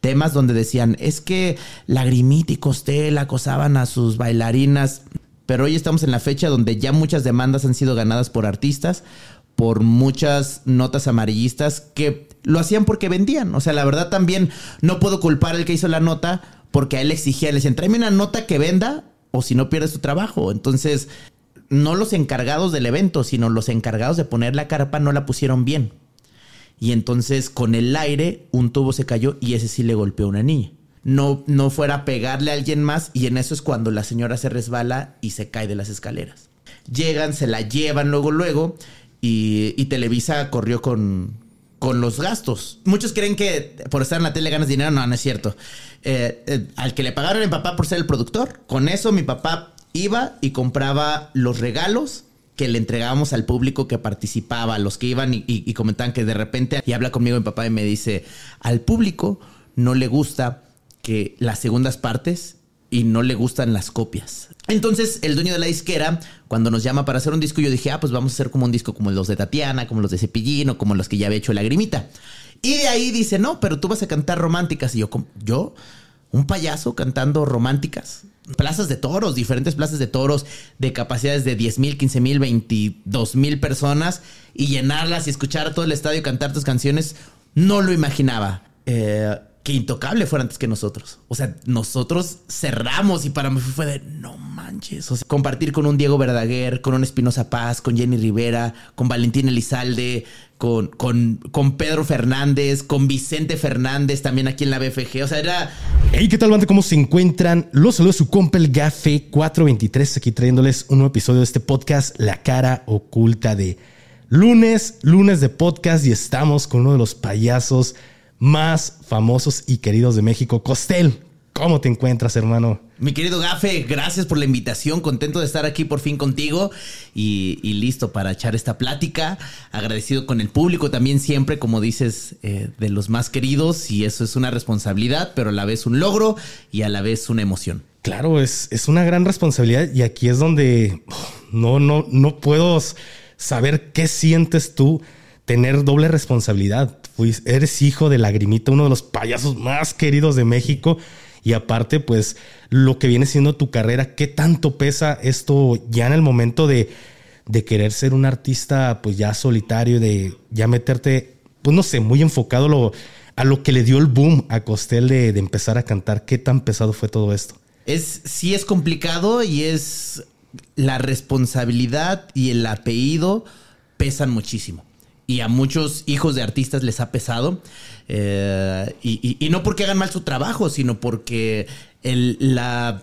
temas donde decían, es que Lagrimita y Costel acosaban a sus bailarinas, pero hoy estamos en la fecha donde ya muchas demandas han sido ganadas por artistas, por muchas notas amarillistas que lo hacían porque vendían. O sea, la verdad también no puedo culpar al que hizo la nota porque a él exigía, le decían, tráeme una nota que venda o si no pierdes tu trabajo. Entonces, no los encargados del evento, sino los encargados de poner la carpa no la pusieron bien. Y entonces con el aire un tubo se cayó y ese sí le golpeó a una niña. No, no fuera a pegarle a alguien más y en eso es cuando la señora se resbala y se cae de las escaleras. Llegan, se la llevan luego, luego y, Televisa corrió con, con los gastos. Muchos creen que por estar en la tele ganas dinero. No, no es cierto. Eh, eh, al que le pagaron a mi papá por ser el productor, con eso mi papá iba y compraba los regalos que le entregábamos al público que participaba, los que iban y, comentaban que de repente, y habla conmigo mi papá y me dice, al público no le gusta que las segundas partes y no le gustan las copias. Entonces, el dueño de la disquera, cuando nos llama para hacer un disco, yo dije, ah, pues vamos a hacer como un disco como los de Tatiana, como los de Cepillín o como los que ya había hecho Lagrimita. Y de ahí dice, no, pero tú vas a cantar románticas. Y yo, ¿yo? ¿Un payaso cantando románticas? Plazas de toros, diferentes plazas de toros de capacidades de 10 mil, 15 mil, 22 mil personas y llenarlas y escuchar a todo el estadio cantar tus canciones, no lo imaginaba. Eh, que Intocable fuera antes que nosotros. O sea, nosotros cerramos y para mí fue de no manches. O sea, compartir con un Diego Verdaguer, con un Espinosa Paz, con Jenny Rivera, con Valentín Elizalde, con, con, con Pedro Fernández, con Vicente Fernández también aquí en la BFG. O sea, era. Hey, ¿qué tal, banda? ¿Cómo se encuentran? Los saludos su compa el Gafe 423, aquí trayéndoles un nuevo episodio de este podcast, La cara oculta de lunes, lunes de podcast, y estamos con uno de los payasos más famosos y queridos de México, Costel. ¿Cómo te encuentras, hermano? Mi querido Gafe, gracias por la invitación. Contento de estar aquí por fin contigo y, listo para echar esta plática. Agradecido con el público también siempre, como dices, eh, de los más queridos. Y eso es una responsabilidad, pero a la vez un logro y a la vez una emoción. Claro, es, es una gran responsabilidad y aquí es donde no, no, no puedo saber qué sientes tú tener doble responsabilidad. eres hijo de Lagrimita, uno de los payasos más queridos de México. Y aparte, pues, lo que viene siendo tu carrera, ¿qué tanto pesa esto ya en el momento de, de querer ser un artista, pues ya solitario, de ya meterte, pues no sé, muy enfocado lo, a lo que le dio el boom a Costel de, de empezar a cantar? ¿Qué tan pesado fue todo esto? Es, sí es complicado y es la responsabilidad y el apellido pesan muchísimo y a muchos hijos de artistas les ha pesado. Eh, y, no porque hagan mal su trabajo, sino porque el, la,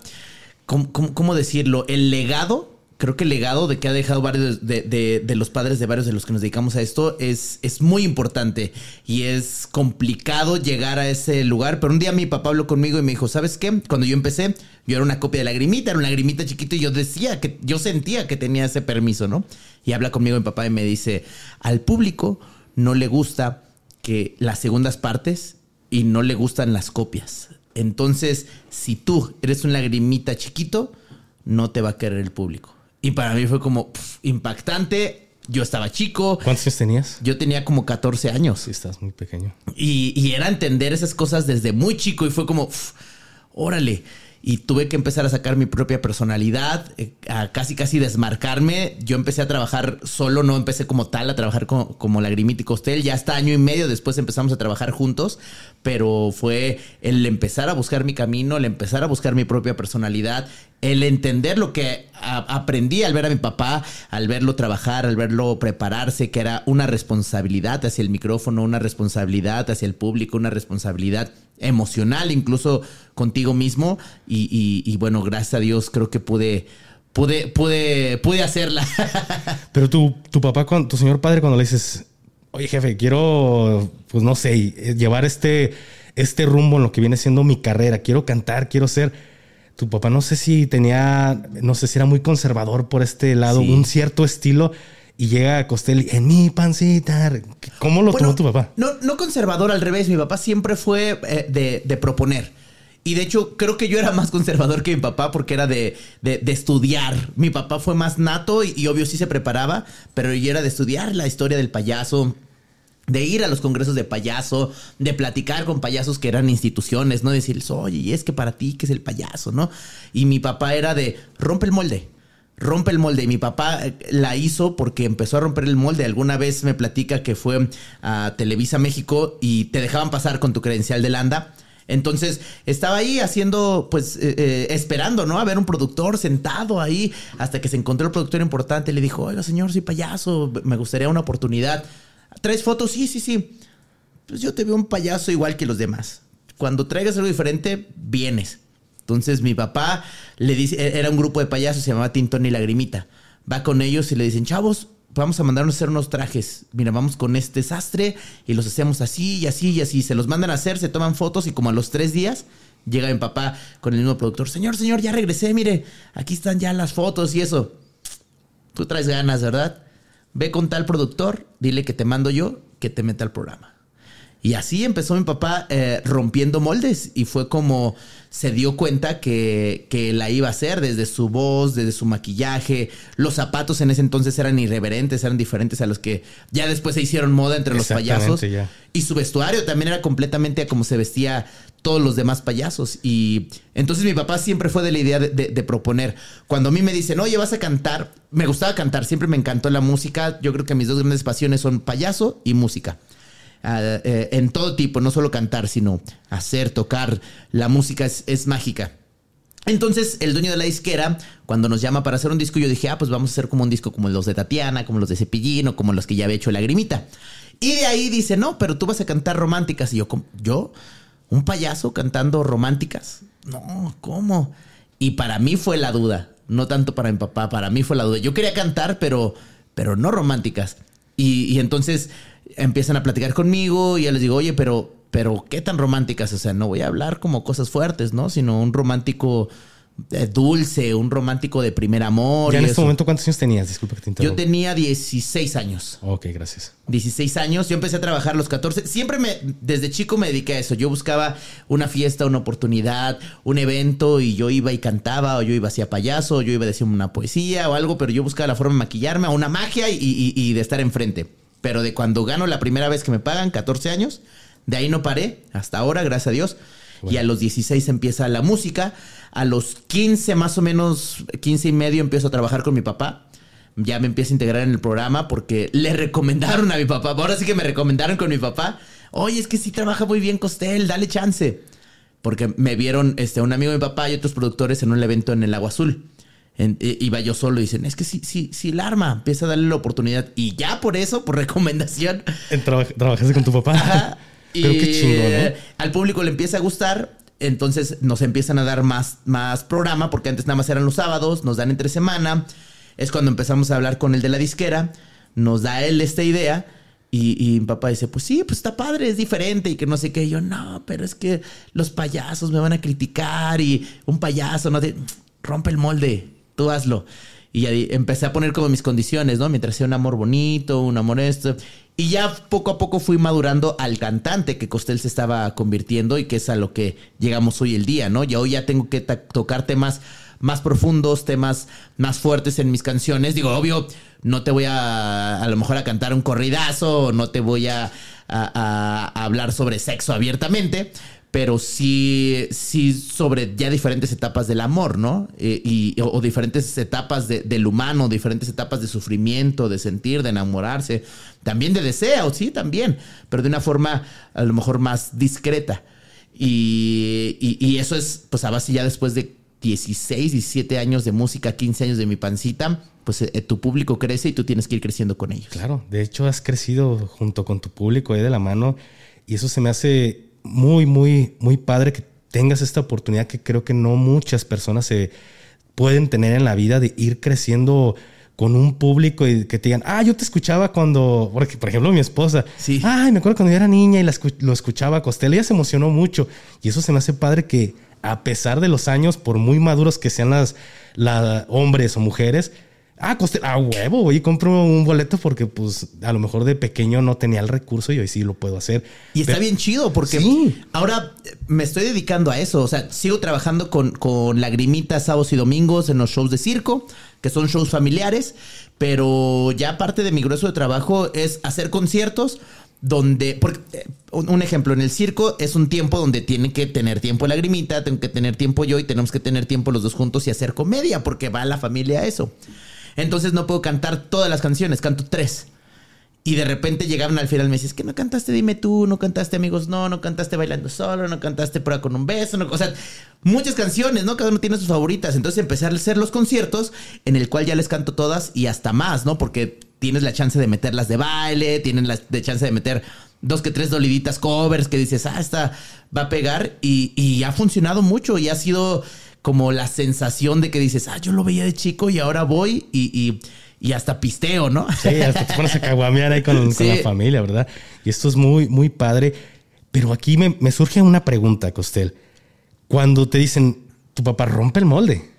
¿cómo, decirlo? El legado creo que el legado de que ha dejado varios de, los padres de varios de los que nos dedicamos a esto es, es muy importante y es complicado llegar a ese lugar. Pero un día mi papá habló conmigo y me dijo, ¿sabes qué? Cuando yo empecé, yo era una copia de lagrimita, era una lagrimita chiquita y yo decía que yo sentía que tenía ese permiso, ¿no? Y habla conmigo mi papá y me dice, al público no le gusta que las segundas partes y no le gustan las copias. Entonces, si tú eres un lagrimita chiquito, no te va a querer el público. Y para mí fue como impactante. Yo estaba chico. ¿Cuántos años tenías? Yo tenía como 14 años. Sí, estás muy pequeño. Y, era entender esas cosas desde muy chico y fue como, órale y tuve que empezar a sacar mi propia personalidad, eh, a casi casi desmarcarme. Yo empecé a trabajar solo, no empecé como tal a trabajar como, como Lagrimita y Costel. Ya hasta año y medio después empezamos a trabajar juntos, pero fue el empezar a buscar mi camino, el empezar a buscar mi propia personalidad, el entender lo que aprendí al ver a mi papá, al verlo trabajar, al verlo prepararse, que era una responsabilidad hacia el micrófono, una responsabilidad hacia el público, una responsabilidad emocional, incluso contigo mismo. Y, bueno, gracias a Dios creo que pude, pude, pude, pude hacerla. Pero tu, tu papá, tu señor padre, cuando le dices, oye jefe, quiero, pues no sé, llevar este, este rumbo en lo que viene siendo mi carrera, quiero cantar, quiero ser tu papá no sé si tenía, no sé si era muy conservador por este lado, un cierto estilo. Y llega a Costelli en mi pancita. ¿Cómo lo tomó tu papá? No, no conservador, al revés. Mi papá siempre fue eh, de, proponer. Y de hecho, creo que yo era más conservador que mi papá porque era de, estudiar. Mi papá fue más nato y, y, obvio sí se preparaba, pero yo era de estudiar la historia del payaso, de ir a los congresos de payaso, de platicar con payasos que eran instituciones, ¿no? Decirles, oye, y es que para ti, ¿qué es el payaso, no? Y mi papá era de, rompe el molde, rompe el molde. Y mi papá eh, la hizo porque empezó a romper el molde. Alguna vez me platica que fue a Televisa México y te dejaban pasar con tu credencial de Landa. Entonces estaba ahí haciendo, pues, eh, eh, esperando, ¿no? A ver un productor sentado ahí hasta que se encontró el productor importante. Le dijo, oiga, señor, soy payaso, me gustaría una oportunidad. ¿Traes fotos? Sí, sí, sí. Pues yo te veo un payaso igual que los demás. Cuando traigas algo diferente, vienes. Entonces mi papá le dice, e-, era un grupo de payasos, se llamaba Tintón y Lagrimita. Va con ellos y le dicen, chavos, vamos a mandarnos a hacer unos trajes. Mira, vamos con este sastre y los hacemos así y así y así. Se los mandan a hacer, se toman fotos y como a los tres días llega mi papá con el mismo productor. Señor, señor, ya regresé, mire, aquí están ya las fotos y eso. Tú traes ganas, ¿verdad? Ve con tal productor, dile que te mando yo, que te meta al programa. Y así empezó mi papá eh, rompiendo moldes y fue como se dio cuenta que, que, la iba a hacer desde su voz, desde su maquillaje. Los zapatos en ese entonces eran irreverentes, eran diferentes a los que ya después se hicieron moda entre los payasos. Y su vestuario también era completamente a como se vestía todos los demás payasos. Y entonces mi papá siempre fue de la idea de, proponer. Cuando a mí me dicen, oye, vas a cantar, me gustaba cantar, siempre me encantó la música. Yo creo que mis dos grandes pasiones son payaso y música. Eh, en todo tipo, no solo cantar, sino hacer, tocar. La música es, mágica. Entonces, el dueño de la disquera, cuando nos llama para hacer un disco, yo dije, ah, pues vamos a hacer como un disco como los de Tatiana, como los de Cepillín o como los que ya había hecho Lagrimita. Y de ahí dice, no, pero tú vas a cantar románticas. Y yo, ¿yo? ¿Un payaso cantando románticas? No, ¿cómo? Y para mí fue la duda, no tanto para mi papá, para mí fue la duda. Yo quería cantar, pero, pero no románticas. Y, entonces empiezan a platicar conmigo y ya les digo, oye, pero, pero ¿qué tan románticas? O sea, no voy a hablar como cosas fuertes, ¿no? Sino un romántico eh, dulce, un romántico de primer amor. ¿Ya en este momento cuántos años tenías? Disculpa que te interrumpa. Yo tenía 16 años. Ok, gracias. 16 años. Yo empecé a trabajar a los 14. Siempre me, desde chico me dediqué a eso. Yo buscaba una fiesta, una oportunidad, un evento y yo iba y cantaba o yo iba hacia payaso, o yo iba a decir una poesía o algo, pero yo buscaba la forma de maquillarme a una magia y, y de estar enfrente. Pero de cuando gano la primera vez que me pagan, 14 años, de ahí no paré. Hasta ahora, gracias a Dios. Y a los 16 empieza la música. A los 15 más o menos, 15 y medio empiezo a trabajar con mi papá. Ya me empiezo a integrar en el programa porque le recomendaron a mi papá. Ahora sí que me recomendaron con mi papá. Oye, es que sí trabaja muy bien Costel, dale chance. Porque me vieron este, un amigo de mi papá y otros productores en un evento en el Agua Azul. Iba yo solo y dicen, es que sí, sí, sí, la arma, empieza a darle la oportunidad. Y ya por eso, por recomendación. ¿Trabajaste con tu papá? Pero qué chingón, ¿no? Al público le empieza a gustar, entonces nos empiezan a dar más, más programa, porque antes nada más eran los sábados, nos dan entre semana. Es cuando empezamos a hablar con el de la disquera, nos da él esta idea. Y, mi papá dice, pues sí, pues está padre, es diferente y que no sé qué. Y yo, no, pero es que los payasos me van a criticar y un payaso no te... rompe el molde, tú hazlo. Y ahí empecé a poner como mis condiciones, ¿no? Mientras sea un amor bonito, un amor esto. Y ya poco a poco fui madurando al cantante que Costel se estaba convirtiendo y que es a lo que llegamos hoy el día, ¿no? Y hoy ya tengo que tocar temas más profundos, temas más fuertes en mis canciones. Digo, obvio, no te voy a a lo mejor a cantar un corridazo, no te voy a, a hablar sobre sexo abiertamente, pero sí, sí sobre ya diferentes etapas del amor, ¿no? Eh, y, o, diferentes etapas del humano, diferentes etapas de sufrimiento, de sentir, de enamorarse, también de deseo, sí, también, pero de una forma a lo mejor más discreta. Y, y, eso es, pues a base ya después de 16, 17 años de música, 15 años de mi pancita, pues eh, tu público crece y tú tienes que ir creciendo con ellos. Claro, de hecho has crecido junto con tu público ahí de la mano y eso se me hace muy, muy, muy padre que tengas esta oportunidad que creo que no muchas personas se pueden tener en la vida de ir creciendo con un público y que te digan, ah, yo te escuchaba cuando, porque, por ejemplo, mi esposa, sí. ay, me acuerdo cuando yo era niña y lo escuchaba a Costello, ella se emocionó mucho y eso se me hace padre que a pesar de los años, por muy maduros que sean las, las hombres o mujeres, Ah, coste, a huevo, voy y compro un boleto porque pues a lo mejor de pequeño no tenía el recurso y hoy sí lo puedo hacer. Y está bien chido porque ahora me estoy dedicando a eso. O sea, sigo trabajando con, con lagrimitas sábados y domingos en los shows de circo, que son shows familiares, pero ya parte de mi grueso de trabajo es hacer conciertos donde, porque, eh, un ejemplo, en el circo es un tiempo donde tiene que tener tiempo lagrimita, tengo que tener tiempo yo y tenemos que tener tiempo los dos juntos y hacer comedia, porque va la familia a eso. Entonces no puedo cantar todas las canciones, canto tres. Y de repente llegaban al final me decían, es que no cantaste Dime tú, no cantaste Amigos No, no cantaste Bailando Solo, no cantaste Prueba con un beso, no, o sea, muchas canciones, ¿no? Cada uno tiene sus favoritas. Entonces empecé a hacer los conciertos en el cual ya les canto todas y hasta más, ¿no? Porque tienes la chance de meterlas de baile, tienes la de chance de meter dos que tres doliditas covers que dices, ah, esta va a pegar y, y ha funcionado mucho y ha sido como la sensación de que dices, ah, yo lo veía de chico y ahora voy y, y hasta pisteo, ¿no? Sí, hasta te pones a caguamear ahí con, la familia, ¿verdad? Y esto es muy, muy padre. Pero aquí me, me surge una pregunta, Costel. Cuando te dicen, tu papá rompe el molde,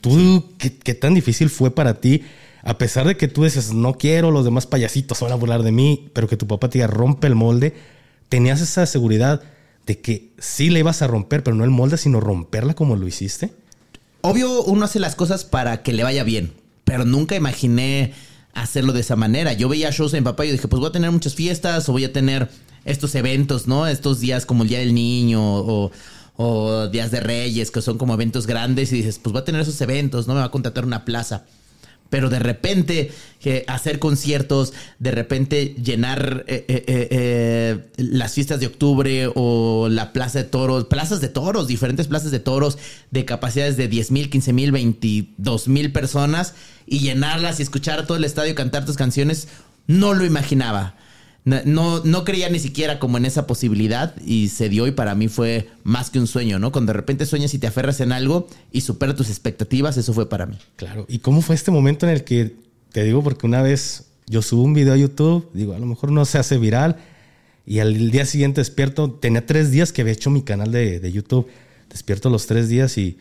¿tú qué, qué tan difícil fue para ti? A pesar de que tú dices, no quiero, los demás payasitos van a burlar de mí, pero que tu papá te diga, rompe el molde, tenías esa seguridad de que sí le ibas a romper, pero no el molde, sino romperla como lo hiciste. Obvio, uno hace las cosas para que le vaya bien, pero nunca imaginé hacerlo de esa manera. Yo veía shows en papá y yo dije, pues voy a tener muchas fiestas o voy a tener estos eventos, ¿no? Estos días como el Día del Niño o, o Días de Reyes, que son como eventos grandes y dices, pues voy a tener esos eventos, ¿no? Me va a contratar una plaza. Pero de repente hacer conciertos, de repente llenar eh, eh, eh, las fiestas de octubre o la plaza de toros, plazas de toros, diferentes plazas de toros de capacidades de 10 mil, 15 mil, 22 mil personas y llenarlas y escuchar todo el estadio cantar tus canciones, no lo imaginaba. No, no, no creía ni siquiera como en esa posibilidad y se dio y para mí fue más que un sueño, ¿no? Cuando de repente sueñas y te aferras en algo y supera tus expectativas, eso fue para mí. Claro. ¿Y cómo fue este momento en el que, te digo, porque una vez yo subo un video a YouTube, digo, a lo mejor no se hace viral, y al día siguiente despierto, tenía tres días que había hecho mi canal de, de YouTube, despierto los tres días y,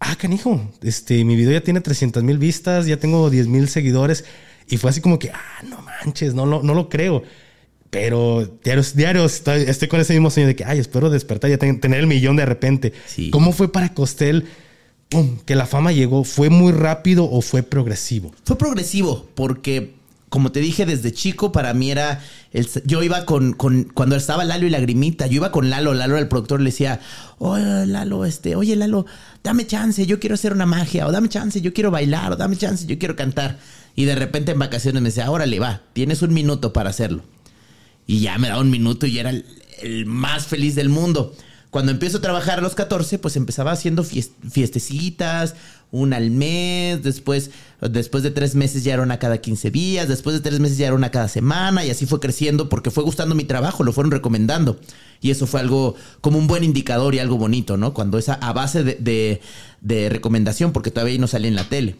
ah, canijo, este, mi video ya tiene 300 mil vistas, ya tengo 10 mil seguidores, y fue así como que, ah, no manches, no, lo- no lo creo. Pero diarios, diarios, estoy, estoy con ese mismo sueño de que, ay, espero despertar y ten- tener el millón de repente. Sí. ¿Cómo fue para Costel pum, que la fama llegó? ¿Fue muy rápido o fue progresivo? Fue progresivo, porque como te dije desde chico, para mí era. El, yo iba con, con. Cuando estaba Lalo y Lagrimita, yo iba con Lalo. Lalo, el productor, le decía: Oye, Lalo, este, oye, Lalo, dame chance, yo quiero hacer una magia, o dame chance, yo quiero bailar, o dame chance, yo quiero cantar. Y de repente en vacaciones me decía: Órale, va, tienes un minuto para hacerlo. Y ya me daba un minuto y era el, más feliz del mundo. Cuando empiezo a trabajar a los 14, pues empezaba haciendo fies- fiestecitas, una al mes, después, después de tres meses ya era una cada 15 días, después de tres meses ya era una cada semana y así fue creciendo porque fue gustando mi trabajo, lo fueron recomendando. Y eso fue algo como un buen indicador y algo bonito, ¿no? Cuando esa a base de, de- de recomendación, porque todavía no salía en la tele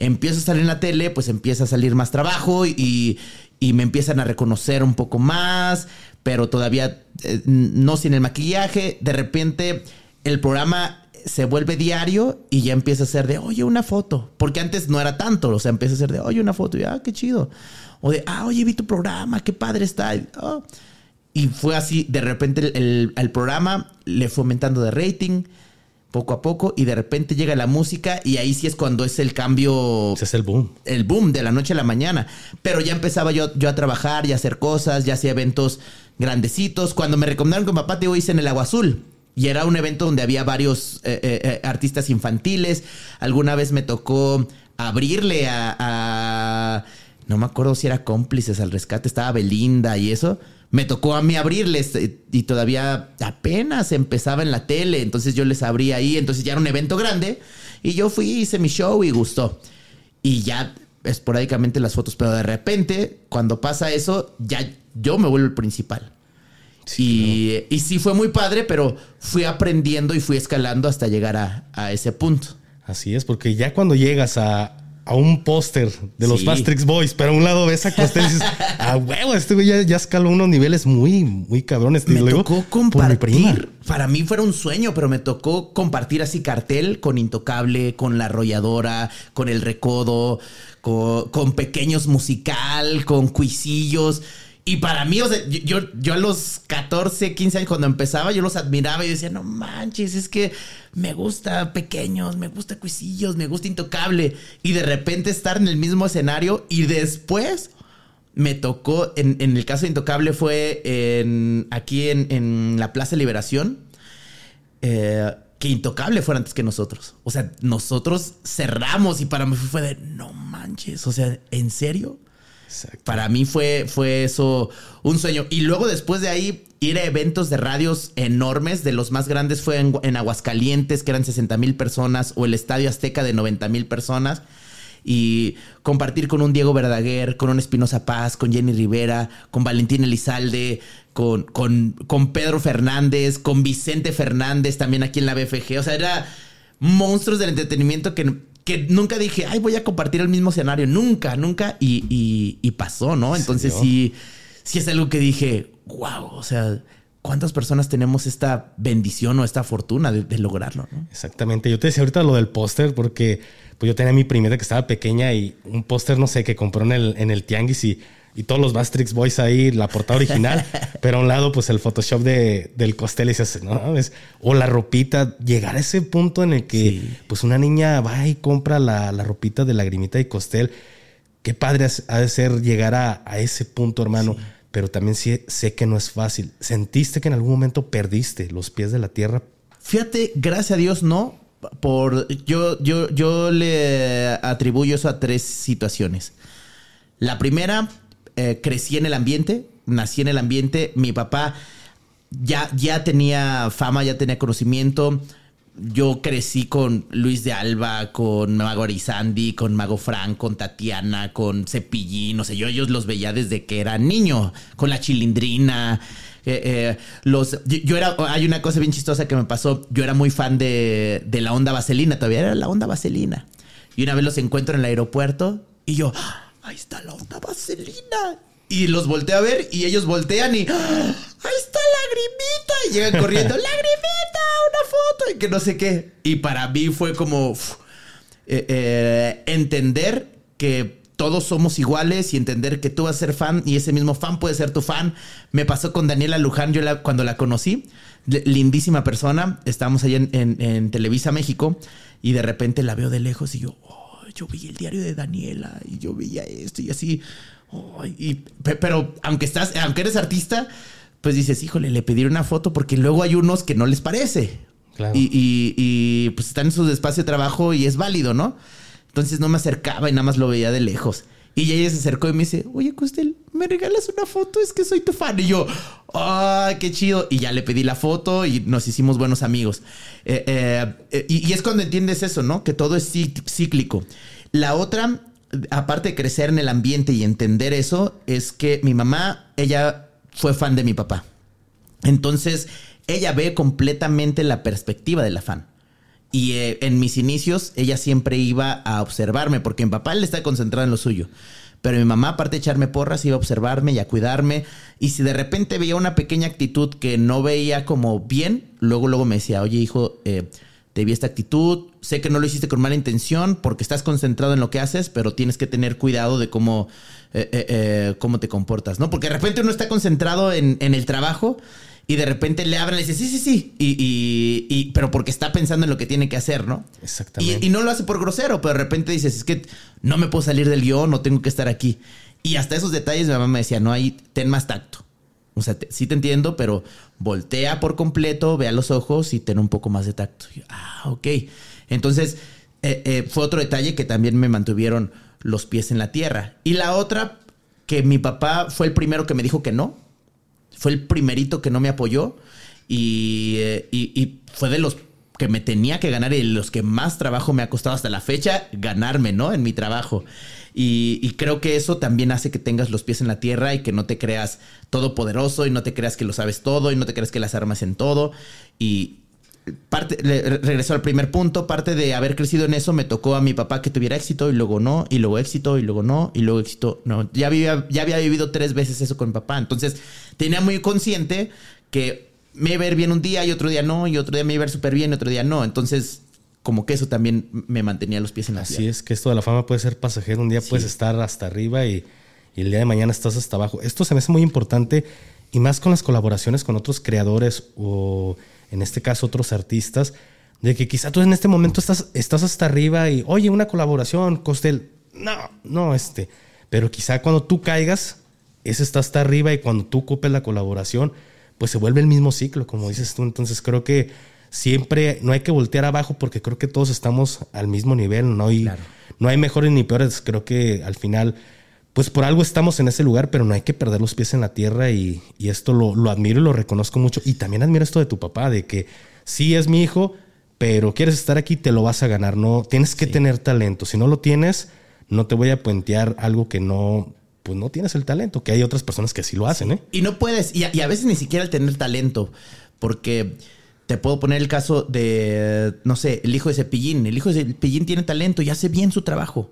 empiezo a salir en la tele, pues empieza a salir más trabajo y, y me empiezan a reconocer un poco más, pero todavía eh, no sin el maquillaje. De repente el programa se vuelve diario y ya empieza a ser de, oye, una foto. Porque antes no era tanto, o sea, empieza a ser de, oye, una foto y, ah, qué chido. O de, ah, oye, vi tu programa, qué padre está. Y. Y fue así, de repente el- el programa le fue aumentando de rating poco a poco y de repente llega la música y ahí sí es cuando es el cambio, Ese es el boom. el boom de la noche a la mañana. Pero ya empezaba yo, yo a trabajar y a hacer cosas, ya hacía eventos grandecitos. Cuando me recomendaron con papá, te digo, hice en el Agua Azul. Y era un evento donde había varios eh, eh, eh, artistas infantiles. Alguna vez me tocó abrirle a, a- No me acuerdo si era cómplices al rescate, estaba Belinda y eso. Me tocó a mí abrirles eh, y todavía apenas empezaba en la tele. Entonces yo les abrí ahí. Entonces ya era un evento grande. Y yo fui, hice mi show y gustó. Y ya esporádicamente las fotos. Pero de repente, cuando pasa eso, ya yo me vuelvo el principal. y, y sí fue muy padre, pero fui aprendiendo y fui escalando hasta llegar a, a ese punto. Así es, porque ya cuando llegas a, a un póster de los Sí. Boys, pero a un lado ves a Costel y dices, ah, huevo, este güey ya, ya escaló unos niveles muy, muy cabrones. Me luego, tocó prima. compartir. Para mí fuera un sueño, pero me tocó compartir así cartel con Intocable, con La Arrolladora, con El Recodo, con, con Pequeños Musical, con Cuisillos. Y para mí, o sea, yo, yo, a los 14, 15 años cuando empezaba, yo los admiraba y decía, no manches, es que me gusta Pequeños, me gusta Cuisillos, me gusta Intocable. Y de repente estar en el mismo escenario y después me tocó, en, el caso de Intocable fue en, aquí en, la Plaza Liberación, eh, que Intocable fuera antes que nosotros. O sea, nosotros cerramos y para mí fue de, no manches, o sea, ¿en serio? Para mí fue, fue eso un sueño. Y luego después de ahí, ir a eventos de radios enormes, de los más grandes fue en, Aguascalientes, que eran 60 mil personas, o el Estadio Azteca de 90 mil personas. Y compartir con un Diego Verdaguer, con un Espinosa Paz, con Jenny Rivera, con Valentín Elizalde, con, con, con Pedro Fernández, con Vicente Fernández también aquí en la BFG. O sea, era monstruos del entretenimiento que que nunca dije, ay, voy a compartir el mismo escenario. Nunca, nunca. Y, y, pasó, ¿no? Entonces sí, sí es algo que dije, wow, o sea, ¿cuántas personas tenemos esta bendición o esta fortuna de, lograrlo? Exactamente. Yo te decía ahorita lo del póster porque pues yo tenía mi primera que estaba pequeña y un póster, no sé, que compró en el, en el Tianguis y y todos los Bastrix Boys ahí, la portada original, pero a un lado, pues el Photoshop de, del costel y se hace, ¿no? O la ropita, llegar a ese punto en el que, pues una niña va y compra la, la, ropita de lagrimita y costel. Qué padre ha de ser llegar a, a ese punto, hermano. Pero también sé, sé que no es fácil. ¿Sentiste que en algún momento perdiste los pies de la tierra? Fíjate, gracias a Dios no. Por, yo, yo, yo le atribuyo eso a tres situaciones. La primera, eh, crecí en el ambiente, nací en el ambiente, mi papá ya, ya tenía fama, ya tenía conocimiento. Yo crecí con Luis de Alba, con Mago Arizandi, con Mago Frank, con Tatiana, con Cepillín, no sé, yo ellos los veía desde que era niño, con la chilindrina. Eh, eh, los, yo, era, hay una cosa bien chistosa que me pasó, yo era muy fan de, de la onda vaselina, todavía era la onda vaselina. Y una vez los encuentro en el aeropuerto y yo, ahí está la onda vaselina. Y los volteé a ver y ellos voltean y ¡Ah! ahí está lagrimita. Y llegan corriendo, lagrimita, una foto y que no sé qué. Y para mí fue como eh, eh, entender que todos somos iguales y entender que tú vas a ser fan y ese mismo fan puede ser tu fan. Me pasó con Daniela Luján, yo cuando la conocí, lindísima persona, estábamos ahí en, en Televisa México y de repente la veo de lejos y yo, yo vi el diario de Daniela y yo veía esto y así. pero aunque estás, aunque eres artista, pues dices, híjole, le pediré una foto porque luego hay unos que no les parece. Y, pues están en su espacio de trabajo y es válido, ¿no? Entonces no me acercaba y nada más lo veía de lejos. Y ella se acercó y me dice, oye, Costel, ¿me regalas una foto? Es que soy tu fan. Y yo, ¡ay, qué chido! Y ya le pedí la foto y nos hicimos buenos amigos. Eh, eh, y, es cuando entiendes eso, ¿no? Que todo es cíclico. La otra, aparte de crecer en el ambiente y entender eso, es que mi mamá, ella fue fan de mi papá. Entonces, ella ve completamente la perspectiva de la fan. Y eh, en mis inicios, ella siempre iba a observarme, porque mi papá le está concentrado en lo suyo. Pero mi mamá, aparte de echarme porras, iba a observarme y a cuidarme. Y si de repente veía una pequeña actitud que no veía como bien, luego, luego me decía, oye, hijo, eh, te vi esta actitud, sé que no lo hiciste con mala intención porque estás concentrado en lo que haces, pero tienes que tener cuidado de cómo, eh, cómo te comportas, ¿no? Porque de repente uno está concentrado en, en el trabajo y de repente le abren y le dice, sí, sí, sí, y, pero porque está pensando en lo que tiene que hacer, ¿no? Exactamente. Y, no lo hace por grosero, pero de repente dices, es que no me puedo salir del guion, no tengo que estar aquí. Y hasta esos detalles mi mamá me decía, no hay, ten más tacto. O sea, sí te entiendo, pero voltea por completo, ve a los ojos y ten un poco más de tacto. ah, ok. Entonces, eh, eh, fue otro detalle que también me mantuvieron los pies en la tierra. Y la otra, que mi papá fue el primero que me dijo que no fue el primerito que no me apoyó eh, y, fue de los que me tenía que ganar y los que más trabajo me ha costado hasta la fecha ganarme, ¿no? En mi trabajo. Y, creo que eso también hace que tengas los pies en la tierra y que no te creas todopoderoso y no te creas que lo sabes todo y no te creas que las armas en todo. Y, parte, regresó al primer punto, parte de haber crecido en eso me tocó a mi papá que tuviera éxito y luego no, y luego éxito y luego no, y luego éxito no. Ya, ya había vivido tres veces eso con mi papá, entonces tenía muy consciente que me iba a ver bien un día y otro día no, y otro día me iba a ver súper bien y otro día no, entonces como que eso también me mantenía los pies en la Así es, que esto de la fama puede ser pasajero, un día puedes estar hasta arriba y, y el día de mañana estás hasta abajo. Esto se me hace muy importante y más con las colaboraciones con otros creadores o en este caso otros artistas, de que quizá tú en este momento estás, estás hasta arriba y, oye, una colaboración, Costel, no, no, este, pero quizá cuando tú caigas, ese está hasta arriba y cuando tú ocupes la colaboración, pues se vuelve el mismo ciclo, como dices tú. Entonces creo que siempre no hay que voltear abajo porque creo que todos estamos al mismo nivel, no hay, no hay mejores ni peores. Creo que al final, pues por algo estamos en ese lugar, pero no hay que perder los pies en la tierra y, y esto lo, lo admiro y lo reconozco mucho. Y también admiro esto de tu papá, de que sí es mi hijo, pero quieres estar aquí, te lo vas a ganar. No, tienes que tener talento. Si no lo tienes, no te voy a puentear algo que no, pues no tienes el talento, que hay otras personas que sí lo hacen, ¿eh? Y no puedes, y a, veces ni siquiera el tener talento, porque te puedo poner el caso de, no sé, el hijo de Cepillín. El hijo de Cepillín tiene talento y hace bien su trabajo,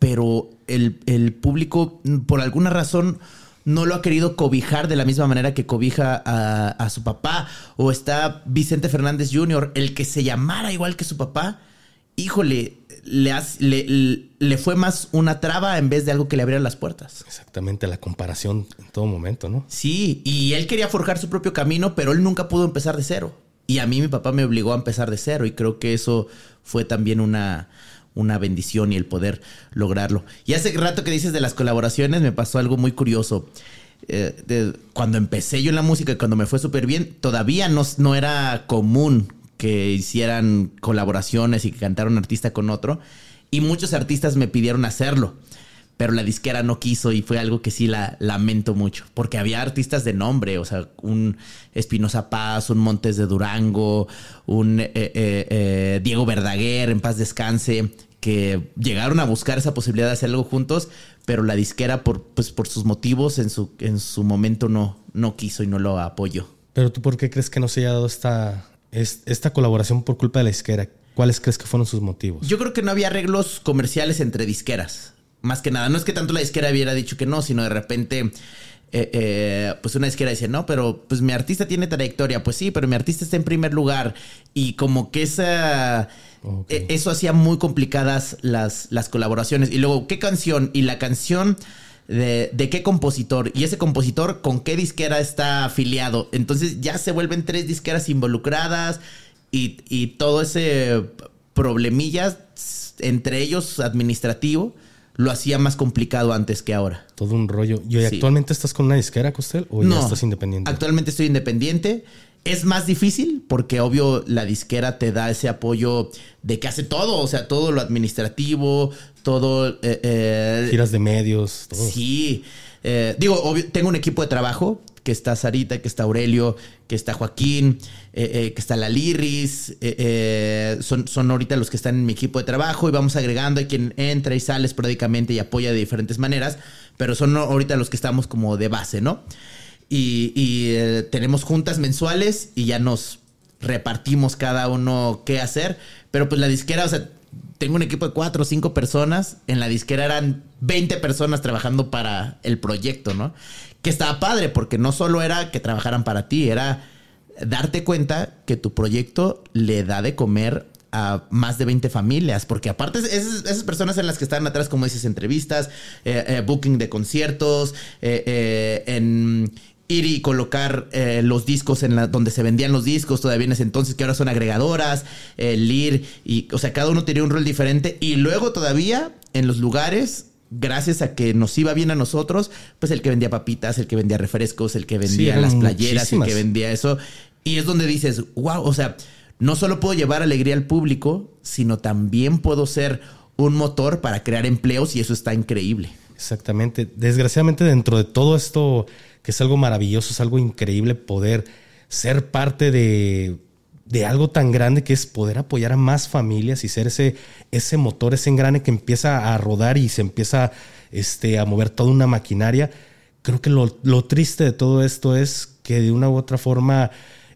pero el, el público, por alguna razón, no lo ha querido cobijar de la misma manera que cobija a, su papá. O está Vicente Fernández Jr., el que se llamara igual que su papá. Híjole, le, le, fue más una traba en vez de algo que le abriera las puertas. Exactamente, la comparación en todo momento, ¿no? Sí, y él quería forjar su propio camino, pero él nunca pudo empezar de cero. Y a mí mi papá me obligó a empezar de cero y creo que eso fue también una, una bendición y el poder lograrlo. Y hace rato que dices de las colaboraciones, me pasó algo muy curioso. Eh, cuando empecé yo en la música y cuando me fue súper bien, todavía no, no era común que hicieran colaboraciones y que cantara un artista con otro. Y muchos artistas me pidieron hacerlo. Pero la disquera no quiso y fue algo que sí la lamento mucho. Porque había artistas de nombre, o sea, un Espinosa Paz, un Montes de Durango, un eh, eh, Diego Verdaguer, en paz descanse, que llegaron a buscar esa posibilidad de hacer algo juntos, pero la disquera, por, pues, por sus motivos, en su, en su momento no, no quiso y no lo apoyó. Pero tú, ¿por qué crees que no se haya dado esta, esta colaboración por culpa de la disquera? ¿Cuáles crees que fueron sus motivos? Yo creo que no había arreglos comerciales entre disqueras. Más que nada. No es que tanto la disquera hubiera dicho que no, sino de repente. Eh, eh, pues una disquera decía, no, pero pues mi artista tiene trayectoria. Pues sí, pero mi artista está en primer lugar. Y como que esa. E, eso hacía muy complicadas las, las colaboraciones. Y luego, ¿qué canción? Y la canción. De, de, qué compositor y ese compositor con qué disquera está afiliado. Entonces ya se vuelven tres disqueras involucradas y, y todo ese problemillas entre ellos administrativo lo hacía más complicado antes que ahora. Todo un rollo. ¿Y actualmente estás con una disquera, Costel? ¿O ya estás independiente? Actualmente estoy independiente. Es más difícil porque obvio la disquera te da ese apoyo de que hace todo, o sea, todo lo administrativo, todo... Eh, eh, Giras de medios, todo. Sí. Eh, digo, obvio, tengo un equipo de trabajo que está Sarita, que está Aurelio, que está Joaquín, eh, eh, que está la Liris, eh, son, son ahorita los que están en mi equipo de trabajo y vamos agregando, hay quien entra y sale esporádicamente y apoya de diferentes maneras, pero son ahorita los que estamos como de base, ¿no? Y, tenemos juntas mensuales y ya nos repartimos cada uno qué hacer, pero pues la disquera, o sea, tengo un equipo de cuatro o cinco personas. En la disquera eran 20 personas trabajando para el proyecto, ¿no? Que estaba padre porque no solo era que trabajaran para ti, era darte cuenta que tu proyecto le da de comer a más de 20 familias, porque aparte esas, personas en las que están atrás, como dices, entrevistas, eh, eh, booking de conciertos, eh, en ir y colocar los discos en la, donde se vendían los discos todavía en ese entonces, que ahora son agregadoras, el ir, y, o sea, cada uno tenía un rol diferente, y luego todavía en los lugares gracias a que nos iba bien a nosotros, pues el que vendía papitas, el que vendía refrescos, el que vendía las playeras, el que vendía eso. Y es donde dices, wow, o sea, no solo puedo llevar alegría al público, sino también puedo ser un motor para crear empleos y eso está increíble. Exactamente. Desgraciadamente dentro de todo esto, que es algo maravilloso, es algo increíble poder ser parte de de algo tan grande que es poder apoyar a más familias y ser ese, ese motor, ese engrane que empieza a rodar y se empieza este, a mover toda una maquinaria. Creo que lo, triste de todo esto es que de una u otra forma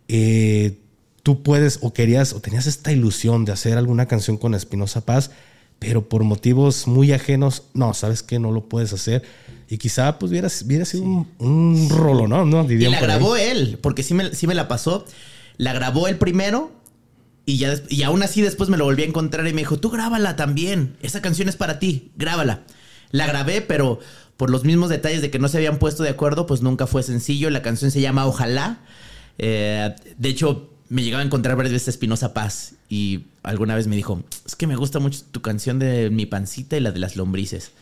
eh, tú puedes o querías o tenías esta ilusión de hacer alguna canción con Espinosa Paz, pero por motivos muy ajenos, no, sabes que no lo puedes hacer. Y quizá pues hubiera, sido un, rolo, ¿no? ¿no? y la grabó él, porque sí me, sí me la pasó. La grabó el primero y, ya, y aún así después me lo volví a encontrar y me dijo, tú grábala también, esa canción es para ti, grábala. La grabé, pero por los mismos detalles de que no se habían puesto de acuerdo, pues nunca fue sencillo. La canción se llama Ojalá. Eh, de hecho, me llegaba a encontrar varias veces Espinosa Paz y alguna vez me dijo, es que me gusta mucho tu canción de Mi Pancita y la de las lombrices.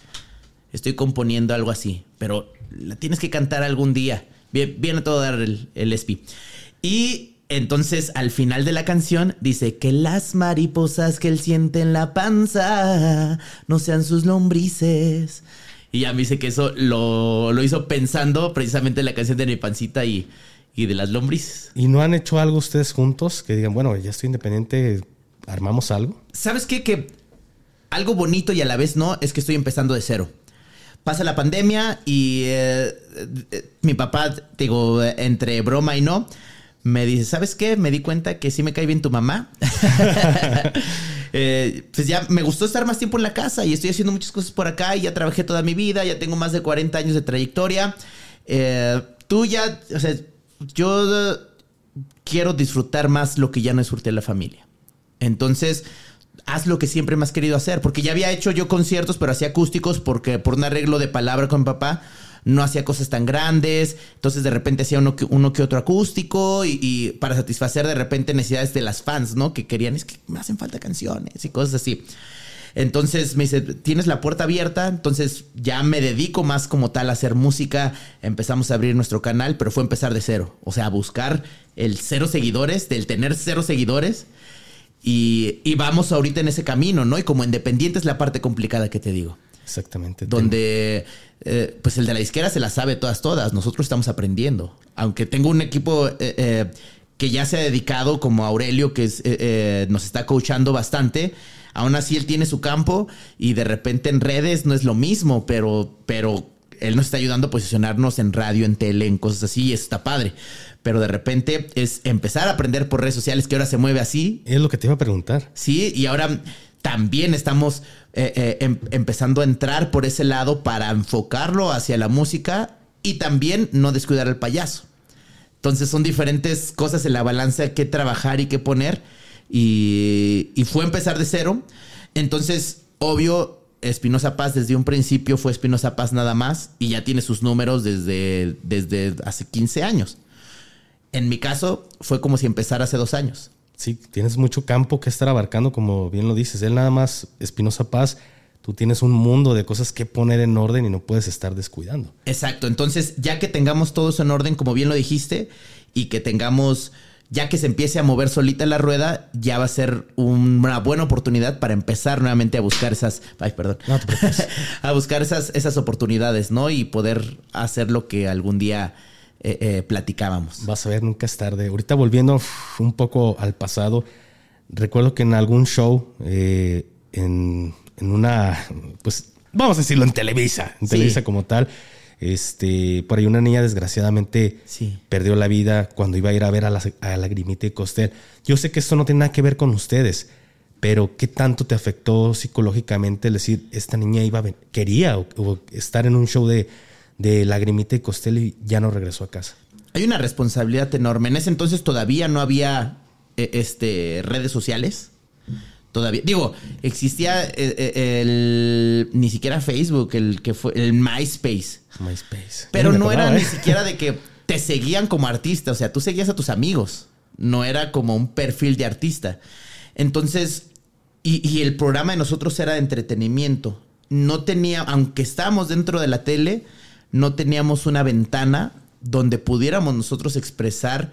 estoy componiendo algo así, pero la tienes que cantar algún día. Viene todo a dar el, el espi. Y entonces al final de la canción dice que las mariposas que él siente en la panza no sean sus lombrices. Y ya me dice que eso lo, lo hizo pensando precisamente en la canción de mi pancita y, y de las lombrices. ¿Y no han hecho algo ustedes juntos que digan, bueno, ya estoy independiente, armamos algo? ¿Sabes qué? Que algo bonito y a la vez no es que estoy empezando de cero. Pasa la pandemia y eh, eh, mi papá, digo, entre broma y no, me dice, ¿sabes qué? Me di cuenta que sí me cae bien tu mamá. Eh, pues ya me gustó estar más tiempo en la casa y estoy haciendo muchas cosas por acá y ya trabajé toda mi vida, ya tengo más de 40 años de trayectoria. tú ya, o sea, yo quiero disfrutar más lo que ya no disfruté en la familia. Entonces, haz lo que siempre me has querido hacer. Porque ya había hecho yo conciertos, pero hacía acústicos porque por un arreglo de palabra con mi papá no hacía cosas tan grandes. Entonces de repente hacía uno que, uno que otro acústico y, para satisfacer de repente necesidades de las fans, ¿no? Que querían, es que me hacen falta canciones y cosas así. Entonces me dice, tienes la puerta abierta, entonces ya me dedico más como tal a hacer música, empezamos a abrir nuestro canal, pero fue empezar de cero, o sea, buscar el cero seguidores, del tener cero seguidores y, vamos ahorita en ese camino, ¿no? Y como independiente es la parte complicada que te digo. Exactamente. Donde, eh, pues el de la izquierda se la sabe todas, todas. Nosotros estamos aprendiendo. Aunque tengo un equipo eh, eh, que ya se ha dedicado, como Aurelio, que nos está coachando bastante. Aún así, él tiene su campo y de repente en redes no es lo mismo, pero, pero él nos está ayudando a posicionarnos en radio, en tele, en cosas así, y eso está padre pero de repente es empezar a aprender por redes sociales que ahora se mueve así. Es lo que te iba a preguntar. Sí, y ahora también estamos eh, eh, em, empezando a entrar por ese lado para enfocarlo hacia la música y también no descuidar al payaso. Entonces son diferentes cosas en la balanza que trabajar y que poner. Y, y fue empezar de cero. Entonces, obvio, Espinosa Paz desde un principio fue Espinosa Paz nada más y ya tiene sus números desde, desde hace 15 años. En mi caso, fue como si empezara hace dos años. Sí, tienes mucho campo que estar abarcando, como bien lo dices. Él nada más, Espinosa Paz, tú tienes un mundo de cosas que poner en orden y no puedes estar descuidando. Exacto. Entonces, ya que tengamos todo eso en orden, como bien lo dijiste, y que tengamos, ya que se empiece a mover solita la rueda, ya va a ser una buena oportunidad para empezar nuevamente a buscar esas, ay, perdón, a buscar esas, esas oportunidades, ¿no? Y poder hacer lo que algún día eh, eh, platicábamos. Vas a ver, nunca es tarde. Ahorita volviendo un poco al pasado, recuerdo que en algún show, eh, en, una, pues vamos a decirlo en Televisa, en Televisa como tal, este, por ahí una niña desgraciadamente perdió la vida cuando iba a ir a ver a la, a la Grimita y Costel. Yo sé que esto no tiene nada que ver con ustedes, pero ¿qué tanto te afectó psicológicamente el decir, esta niña iba quería estar en un show de de Lagrimita y Costelli ya no regresó a casa. Hay una responsabilidad enorme. En ese entonces todavía no había eh, este, redes sociales. Todavía. Digo, existía eh, eh, el, ni siquiera Facebook, el que fue el MySpace. MySpace. Pero no era ni siquiera de que te seguían como artista. O sea, tú seguías a tus amigos. No era como un perfil de artista. Entonces, y, y el programa de nosotros era de entretenimiento. No tenía, aunque estábamos dentro de la tele, no teníamos una ventana donde pudiéramos nosotros expresar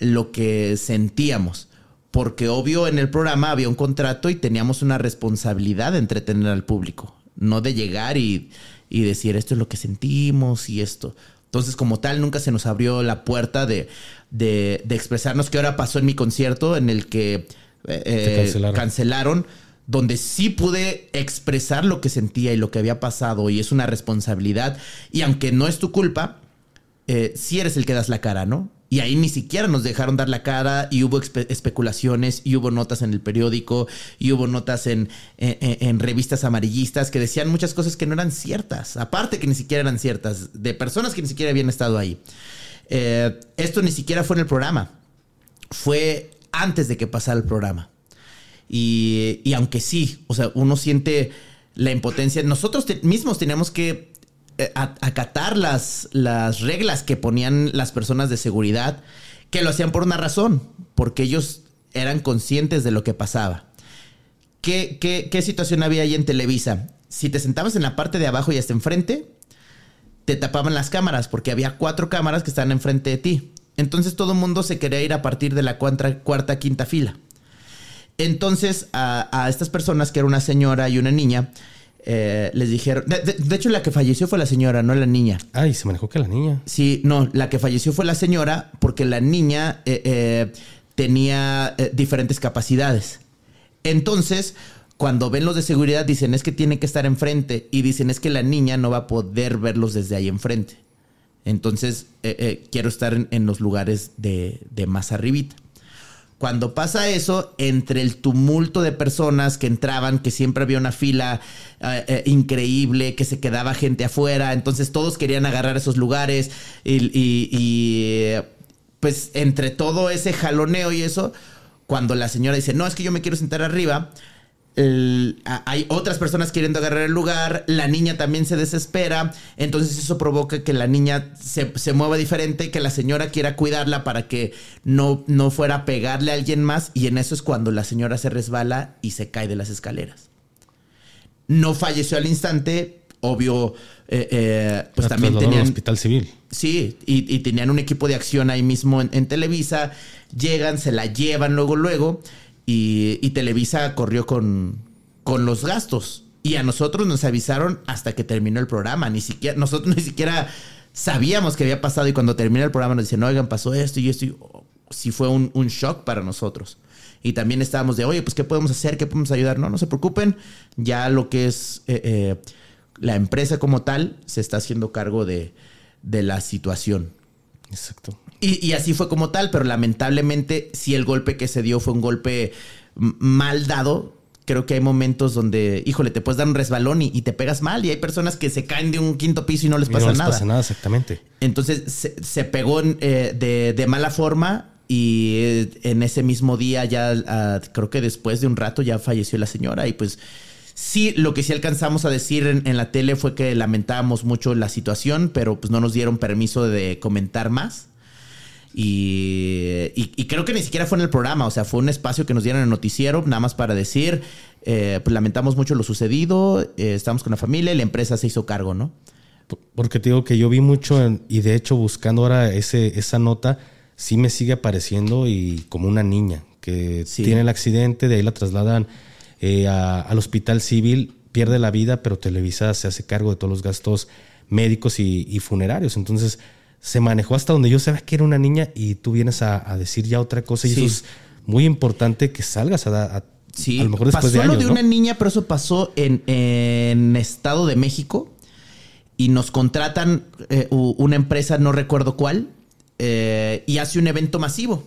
lo que sentíamos. Porque obvio en el programa había un contrato y teníamos una responsabilidad de entretener al público, no de llegar y, decir esto es lo que sentimos y esto. Entonces como tal nunca se nos abrió la puerta de, de, expresarnos qué ahora pasó en mi concierto en el que eh, cancelaron donde sí pude expresar lo que sentía y lo que había pasado y es una responsabilidad. Y aunque no es tu culpa, eh, sí eres el que das la cara, ¿no? Y ahí ni siquiera nos dejaron dar la cara y hubo especulaciones y hubo notas en el periódico y hubo notas en, en, revistas amarillistas que decían muchas cosas que no eran ciertas, aparte que ni siquiera eran ciertas, de personas que ni siquiera habían estado ahí. Eh, esto ni siquiera fue en el programa, fue antes de que pasara el programa. Y, aunque sí, o sea, uno siente la impotencia, nosotros mismos teníamos que acatar las, las reglas que ponían las personas de seguridad, que lo hacían por una razón, porque ellos eran conscientes de lo que pasaba. ¿Qué, qué, qué situación había ahí en Televisa? si te sentabas en la parte de abajo y hasta enfrente, te tapaban las cámaras porque había cuatro cámaras que estaban enfrente de ti. Entonces todo el mundo se quería ir a partir de la cuarta, cuarta quinta fila. Entonces a, estas personas, que era una señora y una niña, eh, les dijeron. De, hecho, la que falleció fue la señora, no la niña. Ay, se manejó que la niña. Sí, no, la que falleció fue la señora porque la niña eh, eh, tenía diferentes capacidades. Entonces, cuando ven los de seguridad, dicen es que tiene que estar enfrente y dicen es que la niña no va a poder verlos desde ahí enfrente. Entonces, quiero estar en, los lugares de, de más arribita. Cuando pasa eso, entre el tumulto de personas que entraban, que siempre había una fila eh, eh, increíble, que se quedaba gente afuera, entonces todos querían agarrar esos lugares y, pues entre todo ese jaloneo y eso, cuando la señora dice, no, es que yo me quiero sentar arriba, hay otras personas queriendo agarrar el lugar, la niña también se desespera, entonces eso provoca que la niña se, mueva diferente, que la señora quiera cuidarla para que no, no fuera a pegarle a alguien más y en eso es cuando la señora se resbala y se cae de las escaleras. No falleció al instante, obvio, eh, eh, pues también tenían... Hospital civil. Sí, y, tenían un equipo de acción ahí mismo en, en Televisa, llegan, se la llevan luego, luego y, Televisa corrió con, con los gastos. Y a nosotros nos avisaron hasta que terminó el programa. Ni siquiera, nosotros ni siquiera sabíamos que había pasado. Y cuando termina el programa nos dicen, oigan, pasó esto y esto. Y oh, sí fue un, shock para nosotros. Y también estábamos de, oye, pues, ¿qué podemos hacer? ¿Qué podemos ayudar? No, no se preocupen. Ya lo que es eh, eh, la empresa como tal se está haciendo cargo de, de la situación. Exacto. Y, así fue como tal, pero lamentablemente si el golpe que se dio fue un golpe mal dado. Creo que hay momentos donde, híjole, te puedes dar un resbalón y, te pegas mal y hay personas que se caen de un quinto piso y no les pasa no les pasa nada, exactamente. Entonces se, pegó eh, de, mala forma y eh, en ese mismo día ya, ah, creo que después de un rato ya falleció la señora y pues Sí, lo que sí alcanzamos a decir en, la tele fue que lamentábamos mucho la situación, pero pues no nos dieron permiso de comentar más. Y, creo que ni siquiera fue en el programa, o sea, fue un espacio que nos dieron en el noticiero, nada más para decir, eh, pues lamentamos mucho lo sucedido, eh, estamos con la familia y la empresa se hizo cargo, ¿no? Porque te digo que yo vi mucho y de hecho buscando ahora ese, esa nota, sí me sigue apareciendo y como una niña que tiene el accidente, de ahí la trasladan eh, al hospital civil, pierde la vida, pero Televisa se hace cargo de todos los gastos médicos y, funerarios. Entonces se manejó hasta donde yo sabía que era una niña y tú vienes a, decir ya otra cosa y eso es muy importante que salgas a, a Sí, a lo mejor después pasó de lo de una niña, pero eso pasó en, en Estado de México y nos contratan eh, una empresa, no recuerdo cuál, eh, y hace un evento masivo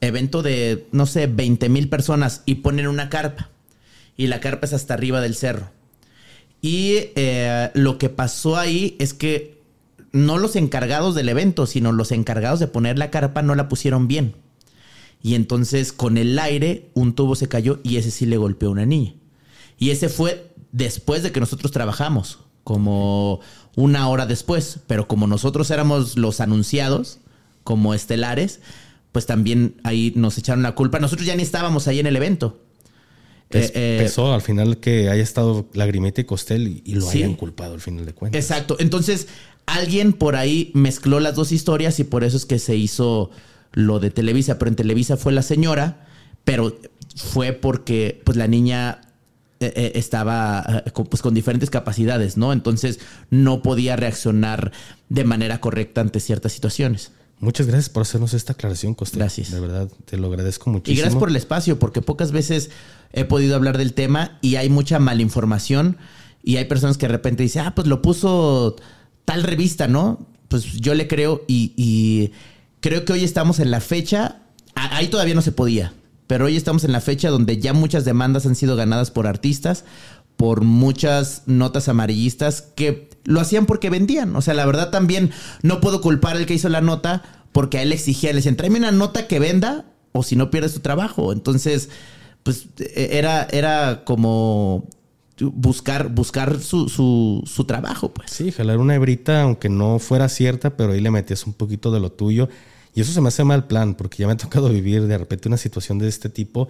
evento de, no sé, 20 mil personas y ponen una carpa. Y la carpa es hasta arriba del cerro. Y eh, lo que pasó ahí es que no los encargados del evento, sino los encargados de poner la carpa no la pusieron bien. Y entonces con el aire un tubo se cayó y ese sí le golpeó a una niña. Y ese fue después de que nosotros trabajamos, como una hora después. Pero como nosotros éramos los anunciados, como estelares, pues también ahí nos echaron la culpa. Nosotros ya ni estábamos ahí en el evento. Eh, pesó al final que haya estado Lagrimita y Costel y, lo hayan culpado al final de cuentas. Exacto. Entonces, alguien por ahí mezcló las dos historias y por eso es que se hizo lo de Televisa. Pero en Televisa fue la señora, pero fue porque pues la niña eh, estaba pues, con diferentes capacidades, ¿no? Entonces no podía reaccionar de manera correcta ante ciertas situaciones. Muchas gracias por hacernos esta aclaración, Costa. Gracias. De verdad, te lo agradezco muchísimo. Y gracias por el espacio, porque pocas veces he podido hablar del tema y hay mucha malinformación y hay personas que de repente dicen, ah, pues lo puso tal revista, ¿no? Pues yo le creo y, creo que hoy estamos en la fecha, ahí todavía no se podía, pero hoy estamos en la fecha donde ya muchas demandas han sido ganadas por artistas, por muchas notas amarillistas que lo hacían porque vendían. O sea, la verdad también no puedo culpar al que hizo la nota porque a él exigía, le decían, tráeme una nota que venda o si no pierdes tu trabajo. Entonces, pues e, era, era como buscar, buscar su, su, su, trabajo, pues. Sí, jalar una hebrita, aunque no fuera cierta, pero ahí le metías un poquito de lo tuyo. Y eso se me hace mal plan, porque ya me ha tocado vivir de repente una situación de este tipo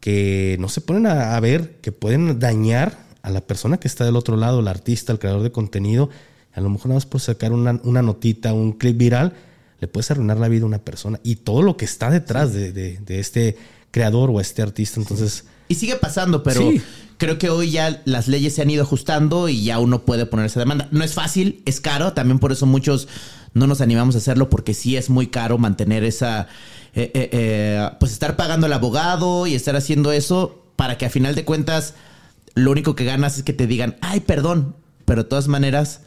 que no se ponen a, ver que pueden dañar a la persona que está del otro lado, el artista, el creador de contenido, a lo mejor nada más por sacar una, una notita, un clip viral, le puedes arruinar la vida a una persona y todo lo que está detrás de, de, de, este creador o este artista. Entonces. Y sigue pasando, pero creo que hoy ya las leyes se han ido ajustando y ya uno puede poner esa demanda. No es fácil, es caro. También por eso muchos no nos animamos a hacerlo porque sí es muy caro mantener esa. Eh, eh, eh, pues estar pagando al abogado y estar haciendo eso para que a final de cuentas lo único que ganas es que te digan, ay, perdón, pero de todas maneras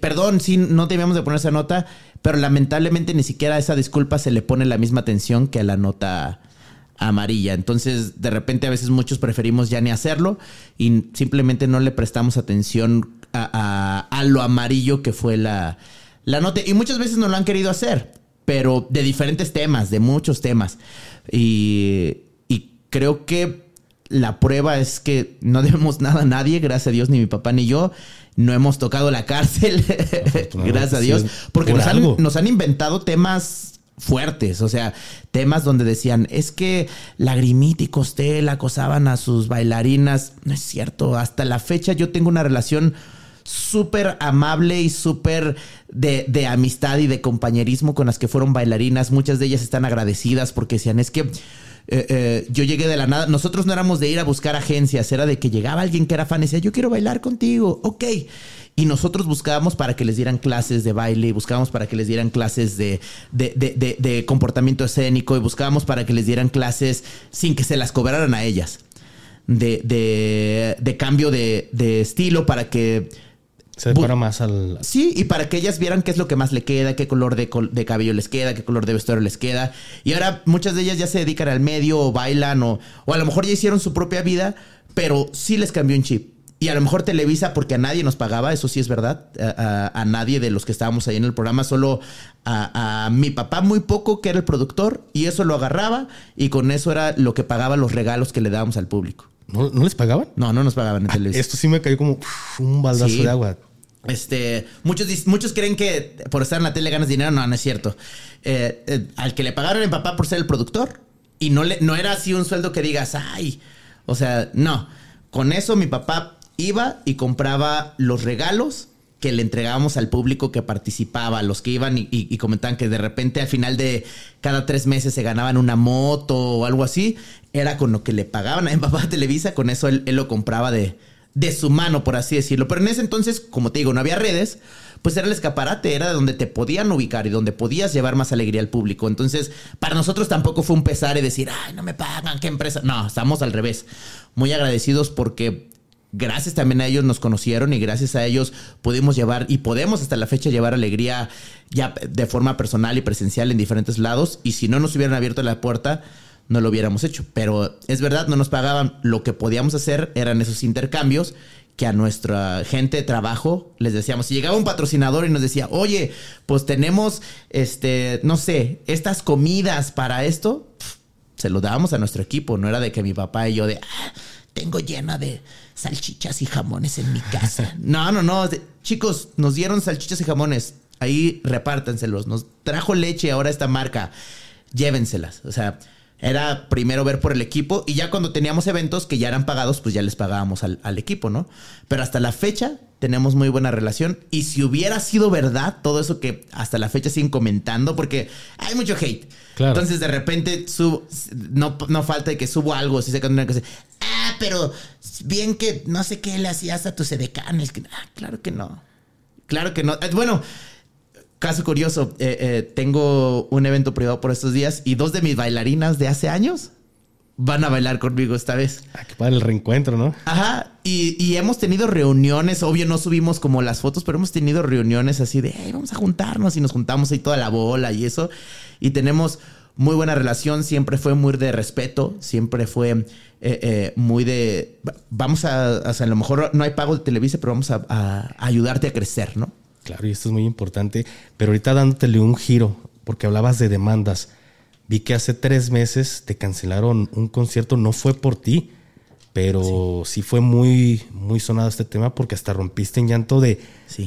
Perdón, sí, no debíamos de poner esa nota, pero lamentablemente ni siquiera a esa disculpa se le pone la misma atención que a la nota amarilla. Entonces, de repente a veces muchos preferimos ya ni hacerlo y simplemente no le prestamos atención a, lo amarillo que fue la, la nota. Y muchas veces no lo han querido hacer, pero de diferentes temas, de muchos temas. Y, y creo que la prueba es que no debemos nada a nadie, gracias a Dios, ni mi papá ni yo no hemos tocado la cárcel, gracias a Dios, porque nos han, nos han, inventado temas fuertes, o sea, temas donde decían, es que Lagrimita y Costel acosaban a sus bailarinas, no es cierto, hasta la fecha yo tengo una relación súper amable y súper de, de, amistad y de compañerismo con las que fueron bailarinas, muchas de ellas están agradecidas porque decían, es que eh, eh, yo llegué de la nada. Nosotros no éramos de ir a buscar agencias, era de que llegaba alguien que era fan y decía, yo quiero bailar contigo, ok. Y nosotros buscábamos para que les dieran clases de baile, buscábamos para que les dieran clases de, de, comportamiento escénico y buscábamos para que les dieran clases sin que se las cobraran a ellas. De, de cambio de, estilo para que se decora más al. Sí, y para que ellas vieran qué es lo que más le queda, qué color de, de, cabello les queda, qué color de vestuario les queda. Y ahora muchas de ellas ya se dedican al medio o bailan o, o a lo mejor ya hicieron su propia vida, pero sí les cambió un chip. Y a lo mejor Televisa, porque a nadie nos pagaba, eso sí es verdad, a, nadie de los que estábamos ahí en el programa, solo a, a, mi papá muy poco, que era el productor, y eso lo agarraba, y con eso era lo que pagaba los regalos que le dábamos al público. ¿No, les pagaban? No, no nos pagaban en ah, Televisa. Esto sí me cayó como un baldazo de agua. Este, muchos, muchos creen que por estar en la tele ganas dinero. No, no es cierto. Eh, eh, al que le pagaron a mi papá por ser el productor y no, le, no era así un sueldo que digas, ay, o sea, no. Con eso mi papá iba y compraba los regalos que le entregábamos al público que participaba, los que iban y, comentaban que de repente al final de cada tres meses se ganaban una moto o algo así, era con lo que le pagaban a papá Televisa, con eso él lo compraba de, de su mano, por así decirlo. Pero en ese entonces, como te digo, no había redes, pues era el escaparate, era donde te podían ubicar y donde podías llevar más alegría al público. Entonces, para nosotros tampoco fue un pesar y decir, ay, no me pagan, qué empresa. No, estamos al revés. Muy agradecidos porque gracias también a ellos nos conocieron y gracias a ellos pudimos llevar y podemos hasta la fecha llevar alegría ya de forma personal y presencial en diferentes lados. Y si no nos hubieran abierto la puerta, no lo hubiéramos hecho. Pero es verdad, no nos pagaban. Lo que podíamos hacer eran esos intercambios que a nuestra gente de trabajo les decíamos, si llegaba un patrocinador y nos decía, oye, pues tenemos, este, no sé, estas comidas para esto, se lo dábamos a nuestro equipo, no era de que mi papá y yo de, ah, tengo llena de salchichas y jamones en mi casa. no, no, no, chicos, nos dieron salchichas y jamones, ahí repártanselos, nos trajo leche ahora esta marca, llévenselas, o sea, era primero ver por el equipo y ya cuando teníamos eventos que ya eran pagados, pues ya les pagábamos al, equipo, ¿no? Pero hasta la fecha tenemos muy buena relación y si hubiera sido verdad todo eso que hasta la fecha siguen comentando, porque hay mucho hate. Entonces de repente subo, no, no falta que subo algo, si se cosa, ah, pero bien que no sé qué le hacías a tus edecanes. Ah, claro que no. Claro que no. Bueno, Caso curioso, eh, eh, tengo un evento privado por estos días y dos de mis bailarinas de hace años van a bailar conmigo esta vez. Ah, qué padre el reencuentro, ¿no? Ajá. Y, hemos tenido reuniones, obvio no subimos como las fotos, pero hemos tenido reuniones así de, vamos a juntarnos y nos juntamos ahí toda la bola y eso. Y tenemos muy buena relación, siempre fue muy de respeto, siempre fue eh, muy de, vamos a, o sea, a lo mejor no hay pago de Televisa, pero vamos a ayudarte a crecer, ¿no? Claro, y esto es muy importante. Pero ahorita dándotele un giro, porque hablabas de demandas. Vi que hace tres meses te cancelaron un concierto, no fue por ti, pero sí, fue muy, muy sonado este tema porque hasta rompiste en llanto de,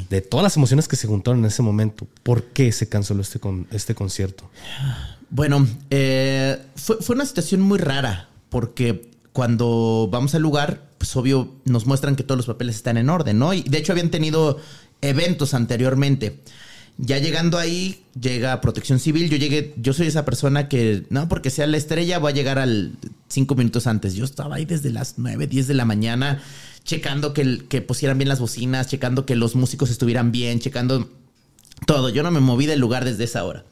de todas las emociones que se juntaron en ese momento. ¿Por qué se canceló este, con, este concierto? Bueno, eh, fue, fue una situación muy rara porque cuando vamos al lugar, pues obvio nos muestran que todos los papeles están en orden, ¿no? Y de hecho habían tenido eventos anteriormente. Ya llegando ahí, llega Protección Civil. Yo llegué, yo soy esa persona que, no, porque sea la estrella, voy a llegar al cinco minutos antes. Yo estaba ahí desde las 9, 10 de la mañana, checando que, que pusieran bien las bocinas, checando que los músicos estuvieran bien, checando todo. Yo no me moví del lugar desde esa hora.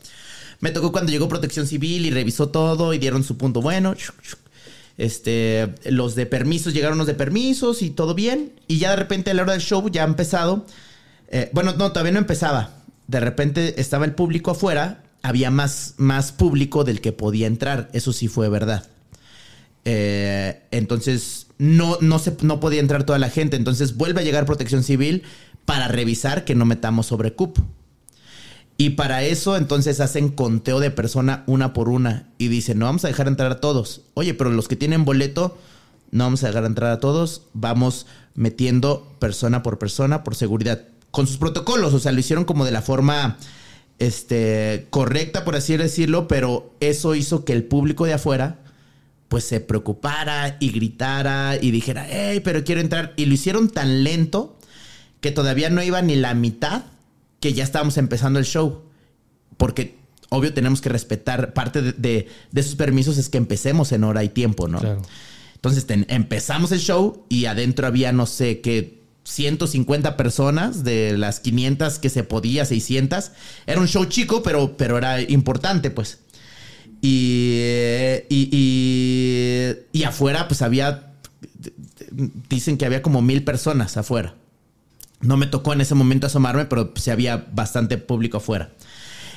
Me tocó cuando llegó Protección Civil y revisó todo y dieron su punto bueno. Este, los de permisos, llegaron los de permisos y todo bien. Y ya de repente a la hora del show ya ha empezado. Eh, bueno, no, todavía no empezaba de repente estaba el público afuera, había más, más público del que podía entrar. Eso sí fue verdad. Eh, entonces, no, no, se, no podía entrar toda la gente. Entonces, vuelve a llegar protección civil para revisar que no metamos sobre cupo. Y para eso, entonces hacen conteo de persona una por una y dicen: No vamos a dejar entrar a todos. Oye, pero los que tienen boleto, no vamos a dejar entrar a todos. Vamos metiendo persona por persona por seguridad con sus protocolos, o sea, lo hicieron como de la forma este, correcta, por así decirlo, pero eso hizo que el público de afuera pues se preocupara y gritara y dijera, hey, pero quiero entrar. Y lo hicieron tan lento que todavía no iba ni la mitad que ya estábamos empezando el show. Porque obvio tenemos que respetar parte de, de, esos permisos es que empecemos en hora y tiempo, ¿no? Entonces empezamos el show y adentro había no sé qué 150 personas de las 500 que se podía, 600. Era un show chico, pero, pero era importante, pues. Y, y, y, afuera, pues había, dicen que había como mil personas afuera. No me tocó en ese momento asomarme, pero sí había bastante público afuera.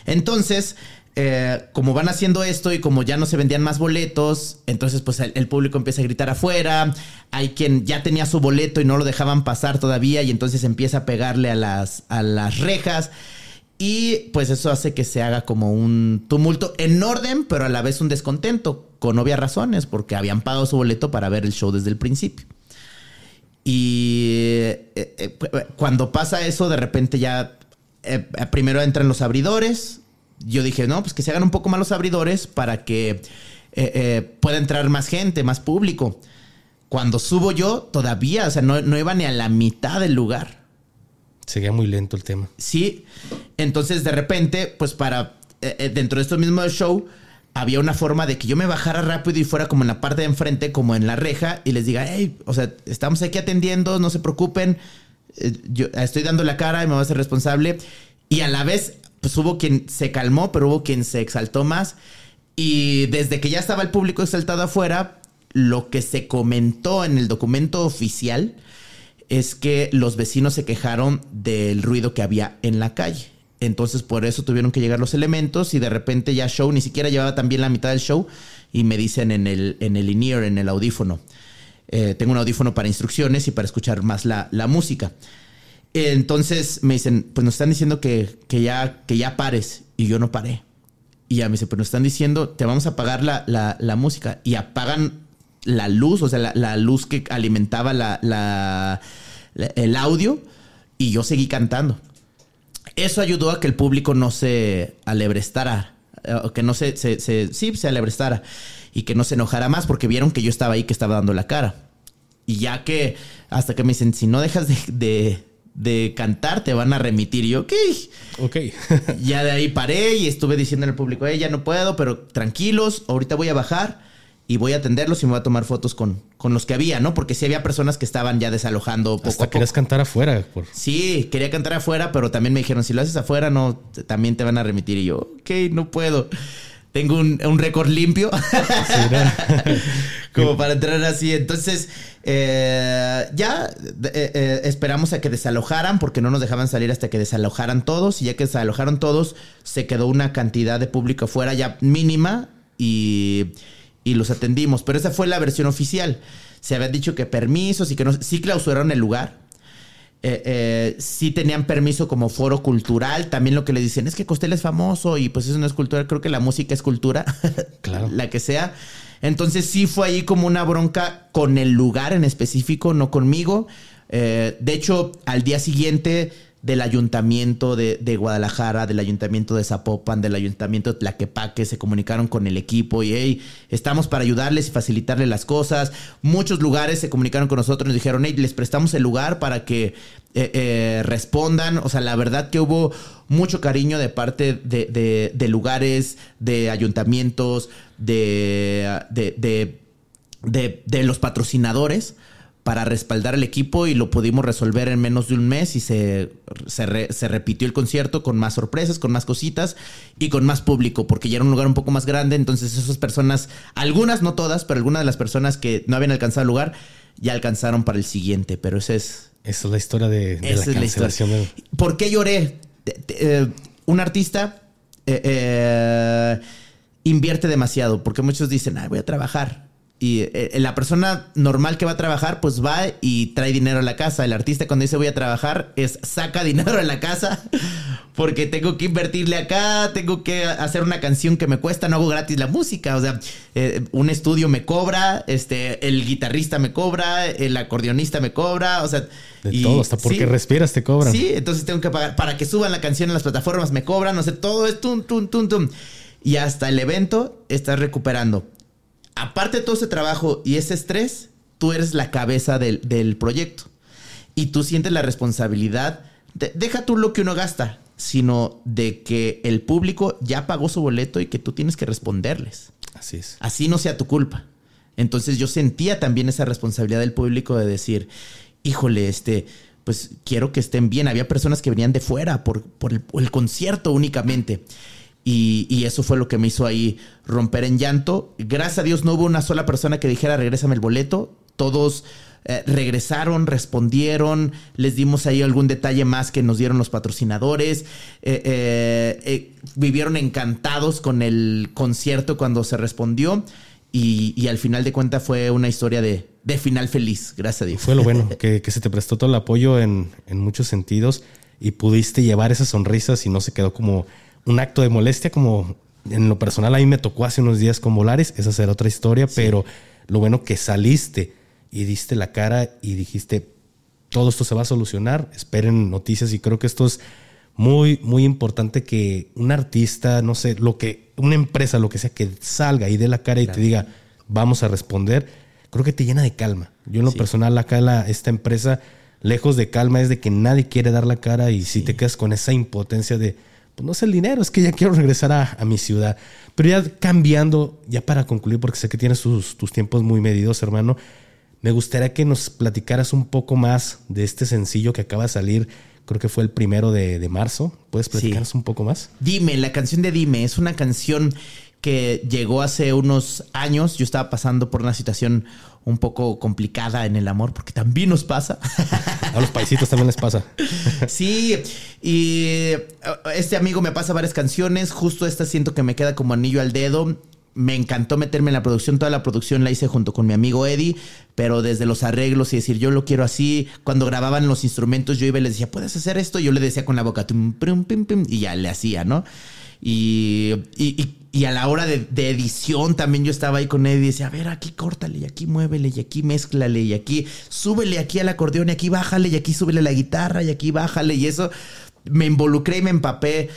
Entonces, eh, como van haciendo esto y como ya no se vendían más boletos, entonces pues el, público empieza a gritar afuera, hay quien ya tenía su boleto y no lo dejaban pasar todavía y entonces empieza a pegarle a las, a las rejas y pues eso hace que se haga como un tumulto en orden, pero a la vez un descontento, con obvias razones, porque habían pagado su boleto para ver el show desde el principio. Y eh, eh, cuando pasa eso, de repente ya primero entran los abridores, yo dije, no, pues que se hagan un poco más los abridores para que eh, eh, pueda entrar más gente, más público. Cuando subo yo, todavía, o sea, no, iba ni a la mitad del lugar. Seguía muy lento el tema. Sí, entonces de repente, pues para, eh, dentro de esto mismo show, había una forma de que yo me bajara rápido y fuera como en la parte de enfrente, como en la reja, y les diga, hey, o sea, estamos aquí atendiendo, no se preocupen, yo estoy dando la cara y me voy a hacer responsable. Y a la vez pues hubo quien se calmó, pero hubo quien se exaltó más. Y desde que ya estaba el público exaltado afuera, lo que se comentó en el documento oficial es que los vecinos se quejaron del ruido que había en la calle. Entonces por eso tuvieron que llegar los elementos y de repente ya show, ni siquiera llevaba también la mitad del show y me dicen en el, en el in-ear, en el audífono. Eh, tengo un audífono para instrucciones y para escuchar más la, la música. Entonces me dicen, pues nos están diciendo que, ya, que ya pares. Y yo no paré. Y ya me dice, pues nos están diciendo, te vamos a apagar la, música. Y apagan la luz, o sea, la, luz que alimentaba la, el audio. Y yo seguí cantando. Eso ayudó a que el público no se alebrestara. O que no se, se, sí, se alebrestara. Y que no se enojara más porque vieron que yo estaba ahí, que estaba dando la cara. Y ya que, hasta que me dicen, si no dejas de de cantar te van a remitir. Y yo, ok. Ok. ya de ahí paré y estuve diciendo en el público, eh, ya no puedo, pero tranquilos, ahorita voy a bajar y voy a atenderlos y me voy a tomar fotos con, con los que había, ¿no? Porque sí había personas que estaban ya desalojando poco Hasta querías cantar afuera. Sí, quería cantar afuera, pero también me dijeron, si lo haces afuera, no, también te van a remitir. Y yo, ok, no puedo tengo un, récord limpio. Como para entrar así. Entonces, eh, ya eh, eh, esperamos a que desalojaran, porque no nos dejaban salir hasta que desalojaran todos. Y ya que desalojaron todos, se quedó una cantidad de público afuera ya mínima y, y los atendimos. Pero esa fue la versión oficial. Se habían dicho que permisos y que no, sí clausuraron el lugar eh, eh, sí tenían permiso como foro cultural. También lo que le dicen es que Costel es famoso y pues es cultura. Creo que la música es cultura, claro. la que sea. Entonces sí fue ahí como una bronca con el lugar en específico, no conmigo. Eh, de hecho, al día siguiente del ayuntamiento de, de, Guadalajara, del ayuntamiento de Zapopan, del ayuntamiento de Tlaquepaque, se comunicaron con el equipo y hey, estamos para ayudarles y facilitarles las cosas. Muchos lugares se comunicaron con nosotros nos dijeron, hey, les prestamos el lugar para que eh, eh, respondan. O sea, la verdad que hubo mucho cariño de parte de, de, de lugares, de ayuntamientos, de, de, de los patrocinadores para respaldar al equipo y lo pudimos resolver en menos de un mes y se, se, repitió el concierto con más sorpresas, con más cositas y con más público, porque ya era un lugar un poco más grande, entonces esas personas, algunas, no todas, pero algunas de las personas que no habían alcanzado el lugar, ya alcanzaron para el siguiente, pero ese es... Esa es la historia de, la cancelación. ¿Por qué lloré? Eh, un artista eh, eh, invierte demasiado, porque muchos dicen, ah, voy a trabajar y eh, la persona normal que va a trabajar, pues va y trae dinero a la casa. El artista cuando dice voy a trabajar es saca dinero a la casa porque tengo que invertirle acá, tengo que hacer una canción que me cuesta, no hago gratis la música. O sea, eh, un estudio me cobra, este, el guitarrista me cobra, el acordeonista me cobra, o sea... De todo, hasta porque respiras te cobran. Sí, entonces tengo que pagar para que suban la canción en las plataformas, me cobran, o sea, todo es tum, tum, tum, tum. Y hasta el evento estás recuperando aparte de todo ese trabajo y ese estrés, tú eres la cabeza del, proyecto. Y tú sientes la responsabilidad, deja tú lo que uno gasta, sino de que el público ya pagó su boleto y que tú tienes que responderles. Así es. Así no sea tu culpa. Entonces yo sentía también esa responsabilidad del público de decir, híjole, este, pues quiero que estén bien. Había personas que venían de fuera por, el, por el concierto únicamente. Y, eso fue lo que me hizo ahí romper en llanto. Gracias a Dios no hubo una sola persona que dijera regrésame el boleto. Todos eh, regresaron, respondieron, les dimos ahí algún detalle más que nos dieron los patrocinadores. Eh, eh, vivieron encantados con el concierto cuando se respondió. Y, al final de cuentas fue una historia de, final feliz, gracias a Dios. Fue lo bueno, que, se te prestó todo el apoyo en, en muchos sentidos y pudiste llevar esas sonrisas y no se quedó como un acto de molestia, como en lo personal a mí me tocó hace unos días con Volares, esa será otra historia, pero lo bueno que saliste y diste la cara y dijiste, todo esto se va a solucionar, esperen noticias y creo que esto es muy, muy importante que un artista, no sé, lo que, una empresa, lo que sea, que salga y dé la cara y te diga, vamos a responder, creo que te llena de calma. Yo en lo personal acá la, esta empresa, lejos de calma, es de que nadie quiere dar la cara y si te quedas con esa impotencia de pues no es el dinero, es que ya quiero regresar a, mi ciudad. Pero ya cambiando, ya para concluir, porque sé que tienes tus, tiempos muy medidos, hermano, me gustaría que nos platicaras un poco más de este sencillo que acaba de salir. Creo que fue el primero de, marzo. ¿Puedes platicarnos un poco más? Dime, la canción de Dime es una canción que llegó hace unos años. Yo estaba pasando por una situación un poco complicada en el amor, porque también nos pasa. A los paisitos también les pasa. Sí, y eh, este amigo me pasa varias canciones, justo esta siento que me queda como anillo al dedo. Me encantó meterme en la producción, toda la producción la hice junto con mi amigo Eddie, pero desde los arreglos y decir, yo lo quiero así. Cuando grababan los instrumentos, yo iba y les decía, ¿puedes hacer esto? Yo le decía con la boca, y ya le hacía, ¿no? Y, y, a la hora de, edición también yo estaba ahí con él y decía, a ver, aquí córtale y aquí muévele y aquí mézclale y aquí súbele aquí al acordeón y aquí bájale y aquí súbele la guitarra y aquí bájale y eso me involucré y me empapé, eh,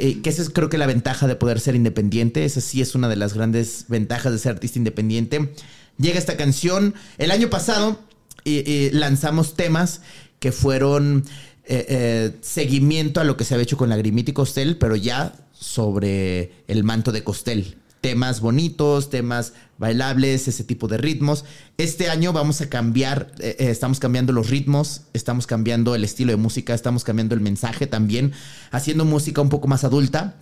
eh, que esa es creo que la ventaja de poder ser independiente, esa sí es una de las grandes ventajas de ser artista independiente. Llega esta canción, el año pasado y lanzamos temas que fueron eh, seguimiento a lo que se había hecho con Lagrimita y Costel, pero ya sobre el manto de Costel. Temas bonitos, temas bailables, ese tipo de ritmos. Este año vamos a cambiar, eh, eh, estamos cambiando los ritmos, estamos cambiando el estilo de música, estamos cambiando el mensaje también, haciendo música un poco más adulta,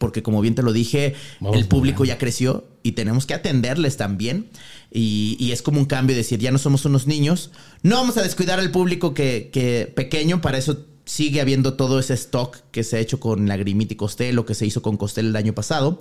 porque como bien te lo dije, el público ya creció y tenemos que atenderles también. Y, es como un cambio de decir, ya no somos unos niños, no vamos a descuidar al público que, que pequeño, para eso sigue habiendo todo ese stock que se ha hecho con Lagrimita y Costel, lo que se hizo con Costel el año pasado.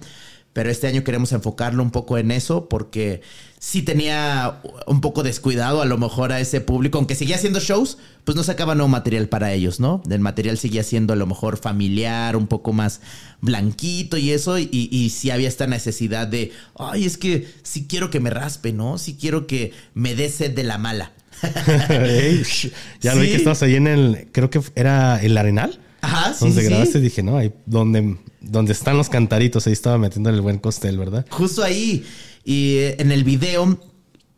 Pero este año queremos enfocarlo un poco en eso porque sí tenía un poco descuidado a lo mejor a ese público, aunque seguía haciendo shows, pues no sacaba nuevo material para ellos, ¿no? El material seguía siendo a lo mejor familiar, un poco más blanquito y eso, y, y sí había esta necesidad de, ay, es que sí quiero que me raspe, ¿no? Sí quiero que me dé sed de la mala. ya lo vi que estabas ahí en el, creo que era el Arenal. Ajá, sí. Donde sí, grabaste, sí. dije, no, ahí donde, donde están los cantaritos, ahí estaba metiendo el buen costel, ¿verdad? Justo ahí. Y eh, en el video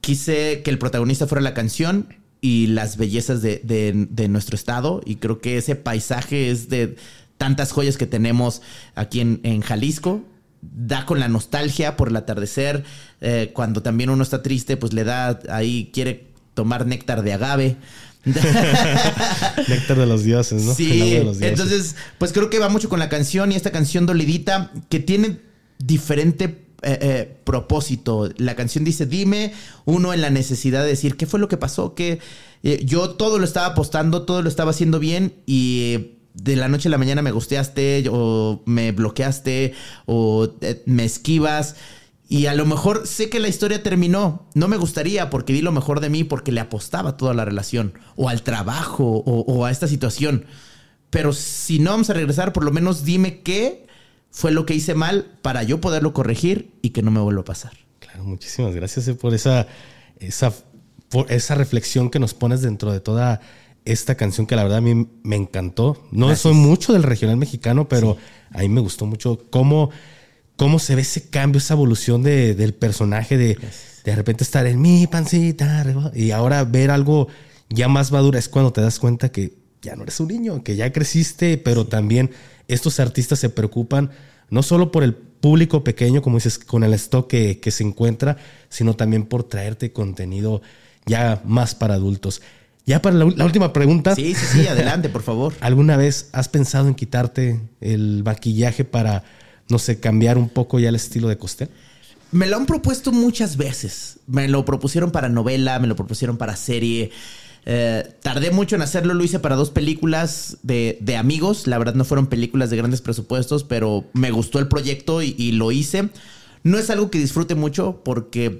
quise que el protagonista fuera la canción y las bellezas de, de- de nuestro estado. Y creo que ese paisaje es de tantas joyas que tenemos aquí en, en Jalisco. Da con la nostalgia por el atardecer. Eh, cuando también uno está triste, pues le da ahí, quiere tomar néctar de agave. Néctar de los dioses, ¿no? Sí, de los dioses. entonces, pues creo que va mucho con la canción y esta canción dolidita que tiene diferente eh, eh, propósito. La canción dice, dime, uno en la necesidad de decir, ¿qué fue lo que pasó? Que eh, yo todo lo estaba apostando, todo lo estaba haciendo bien y de la noche a la mañana me gusteaste o me bloqueaste o me esquivas. Y a lo mejor sé que la historia terminó. No me gustaría porque di lo mejor de mí porque le apostaba toda la relación o al trabajo o, o a esta situación. Pero si no vamos a regresar, por lo menos dime qué fue lo que hice mal para yo poderlo corregir y que no me vuelva a pasar. Claro, muchísimas gracias eh, por esa, esa, por esa reflexión que nos pones dentro de toda esta canción que la verdad a mí me encantó. No Gracias. soy mucho del regional mexicano, pero a mí me gustó mucho cómo, cómo se ve ese cambio, esa evolución de- del personaje de de repente estar en mi pancita y ahora ver algo ya más madura es cuando te das cuenta que ya no eres un niño, que ya creciste, pero también estos artistas se preocupan no solo por el público pequeño, como dices, con el stock que, que se encuentra, sino también por traerte contenido ya más para adultos. Ya para la, la última pregunta. Sí, sí, sí, adelante, por favor. ¿Alguna vez has pensado en quitarte el maquillaje para, no sé, cambiar un poco ya el estilo de Costel? Me lo han propuesto muchas veces. Me lo propusieron para novela, me lo propusieron para serie. Eh, tardé mucho en hacerlo, lo hice para dos películas de, de amigos. La verdad no fueron películas de grandes presupuestos, pero me gustó el proyecto y, y lo hice. No es algo que disfrute mucho porque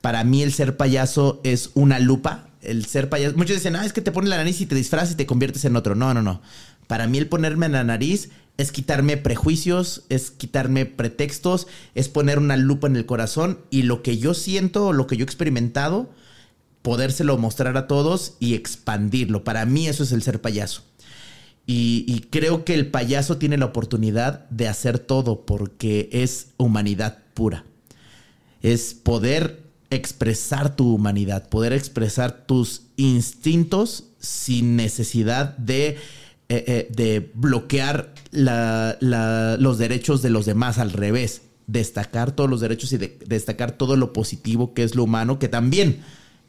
para mí el ser payaso es una lupa. El ser payaso. Muchos dicen, ah, es que te pones la nariz y te disfrazas y te conviertes en otro. No, no, no. Para mí el ponerme en la nariz es quitarme prejuicios, es quitarme pretextos, es poner una lupa en el corazón y lo que yo siento lo que yo he experimentado, podérselo mostrar a todos y expandirlo. Para mí eso es el ser payaso. Y, y creo que el payaso tiene la oportunidad de hacer todo porque es humanidad pura. Es poder expresar tu humanidad, poder expresar tus instintos sin necesidad de, eh, eh, de bloquear la- la- los derechos de los demás, al revés, destacar todos los derechos y de- destacar todo lo positivo que es lo humano, que también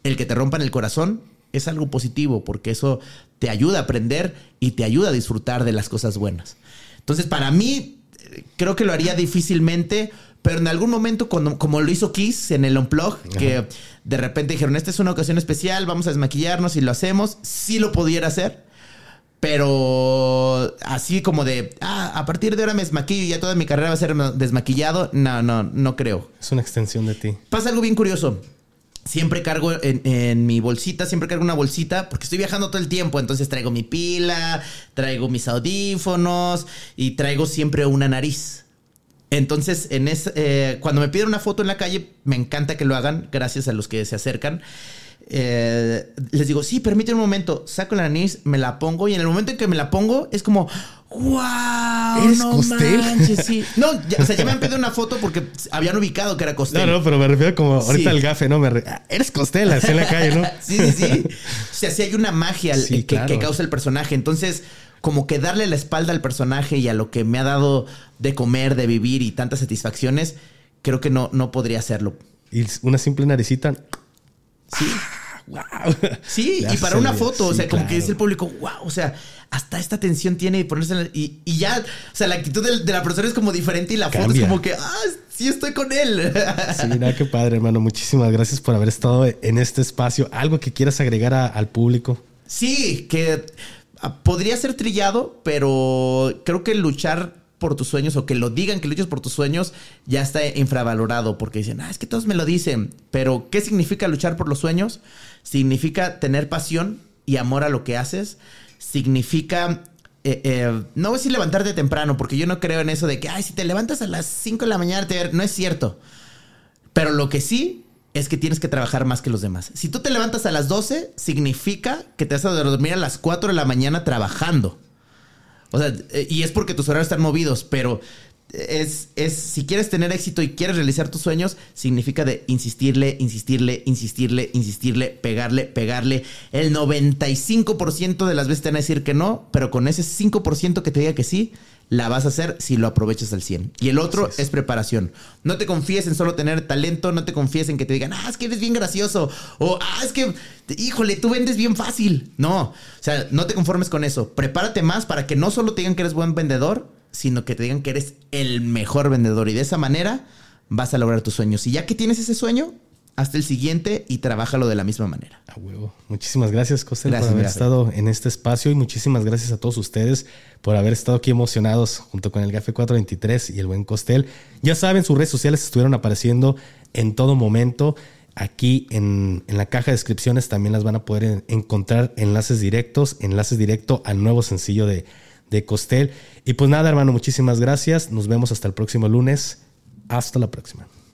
el que te rompan el corazón es algo positivo, porque eso te ayuda a aprender y te ayuda a disfrutar de las cosas buenas. Entonces, para mí, eh, creo que lo haría difícilmente, pero en algún momento, cuando- como lo hizo Kiss en el Unplug, que de repente dijeron, esta es una ocasión especial, vamos a desmaquillarnos y lo hacemos, sí lo pudiera hacer, pero así como de, ah, a partir de ahora me desmaquillo y ya toda mi carrera va a ser desmaquillado, no, no, no creo. Es una extensión de ti. Pasa algo bien curioso. Siempre cargo en, en mi bolsita, siempre cargo una bolsita porque estoy viajando todo el tiempo. Entonces traigo mi pila, traigo mis audífonos y traigo siempre una nariz. Entonces, en ese, eh, cuando me piden una foto en la calle, me encanta que lo hagan, gracias a los que se acercan. Eh, les digo, sí, permíteme un momento, saco la nariz, me la pongo y en el momento en que me la pongo es como, wow, ¿Eres no Costel? manches, sí. No, ya- o sea, ya me han pedido una foto porque habían ubicado que era Costel. No, no, pero me refiero como ahorita Sí. el gafe, ¿no? Me re- Ah, Eres Costel, así en la calle, ¿no? Sí, sí, sí. O sea, sí hay una magia al- Sí, que, claro. que causa el personaje. Entonces, como que darle la espalda al personaje y a lo que me ha dado de comer, de vivir y tantas satisfacciones, creo que no, no podría hacerlo. Y una simple naricita. Sí. ¡Wow! Sí, Ya y para una foto, o sea, como que dice el público, wow, o sea, hasta esta tensión tiene y ponerse en la- y, y ya, o sea, la actitud de, la persona es como diferente y la foto es Cambia. como que, ah, sí estoy con él. Sí, mira qué padre, hermano. Muchísimas gracias por haber estado en este espacio. ¿Algo que quieras agregar a- al público? Sí, que ah, podría ser trillado, pero creo que luchar por tus sueños o que lo digan que luches por tus sueños ya está infravalorado porque dicen, ah, es que todos me lo dicen. Pero, ¿qué significa luchar por los sueños? Significa tener pasión y amor a lo que haces. Significa, eh, eh, no voy a decir levantarte temprano, porque yo no creo en eso de que, ay, si te levantas a las 5 de la mañana, te... no es cierto. Pero lo que sí es que tienes que trabajar más que los demás. Si tú te levantas a las 12, significa que te vas a dormir a las 4 de la mañana trabajando. O sea, eh, y es porque tus horarios están movidos, pero es, es, si quieres tener éxito y quieres realizar tus sueños, significa de insistirle, insistirle, insistirle, insistirle, pegarle, pegarle. El 95% de las veces te van a decir que no, pero con ese 5% que te diga que sí, la vas a hacer si lo aprovechas al 100. Y el otro es. preparación. No te confíes en solo tener talento, no te confíes en que te digan, ah, es que eres bien gracioso, o ah, es que, híjole, tú vendes bien fácil. No, o sea, no te conformes con eso. Prepárate más para que no solo te digan que eres buen vendedor, sino que te digan que eres el mejor vendedor. Y de esa manera vas a lograr tus sueños. Y ya que tienes ese sueño, hasta el siguiente y trabájalo de la misma manera. A huevo. Muchísimas gracias, Costel, por haber estado en este espacio y muchísimas gracias a todos ustedes por haber estado aquí emocionados junto con el GAFE 423 y el buen Costel. Ya saben, sus redes sociales estuvieron apareciendo en todo momento. Aquí en, en, la caja de descripciones también las van a poder encontrar enlaces directos, enlaces directo al nuevo sencillo de, de Costel. Y pues nada, hermano, muchísimas gracias. Nos vemos hasta el próximo lunes. Hasta la próxima.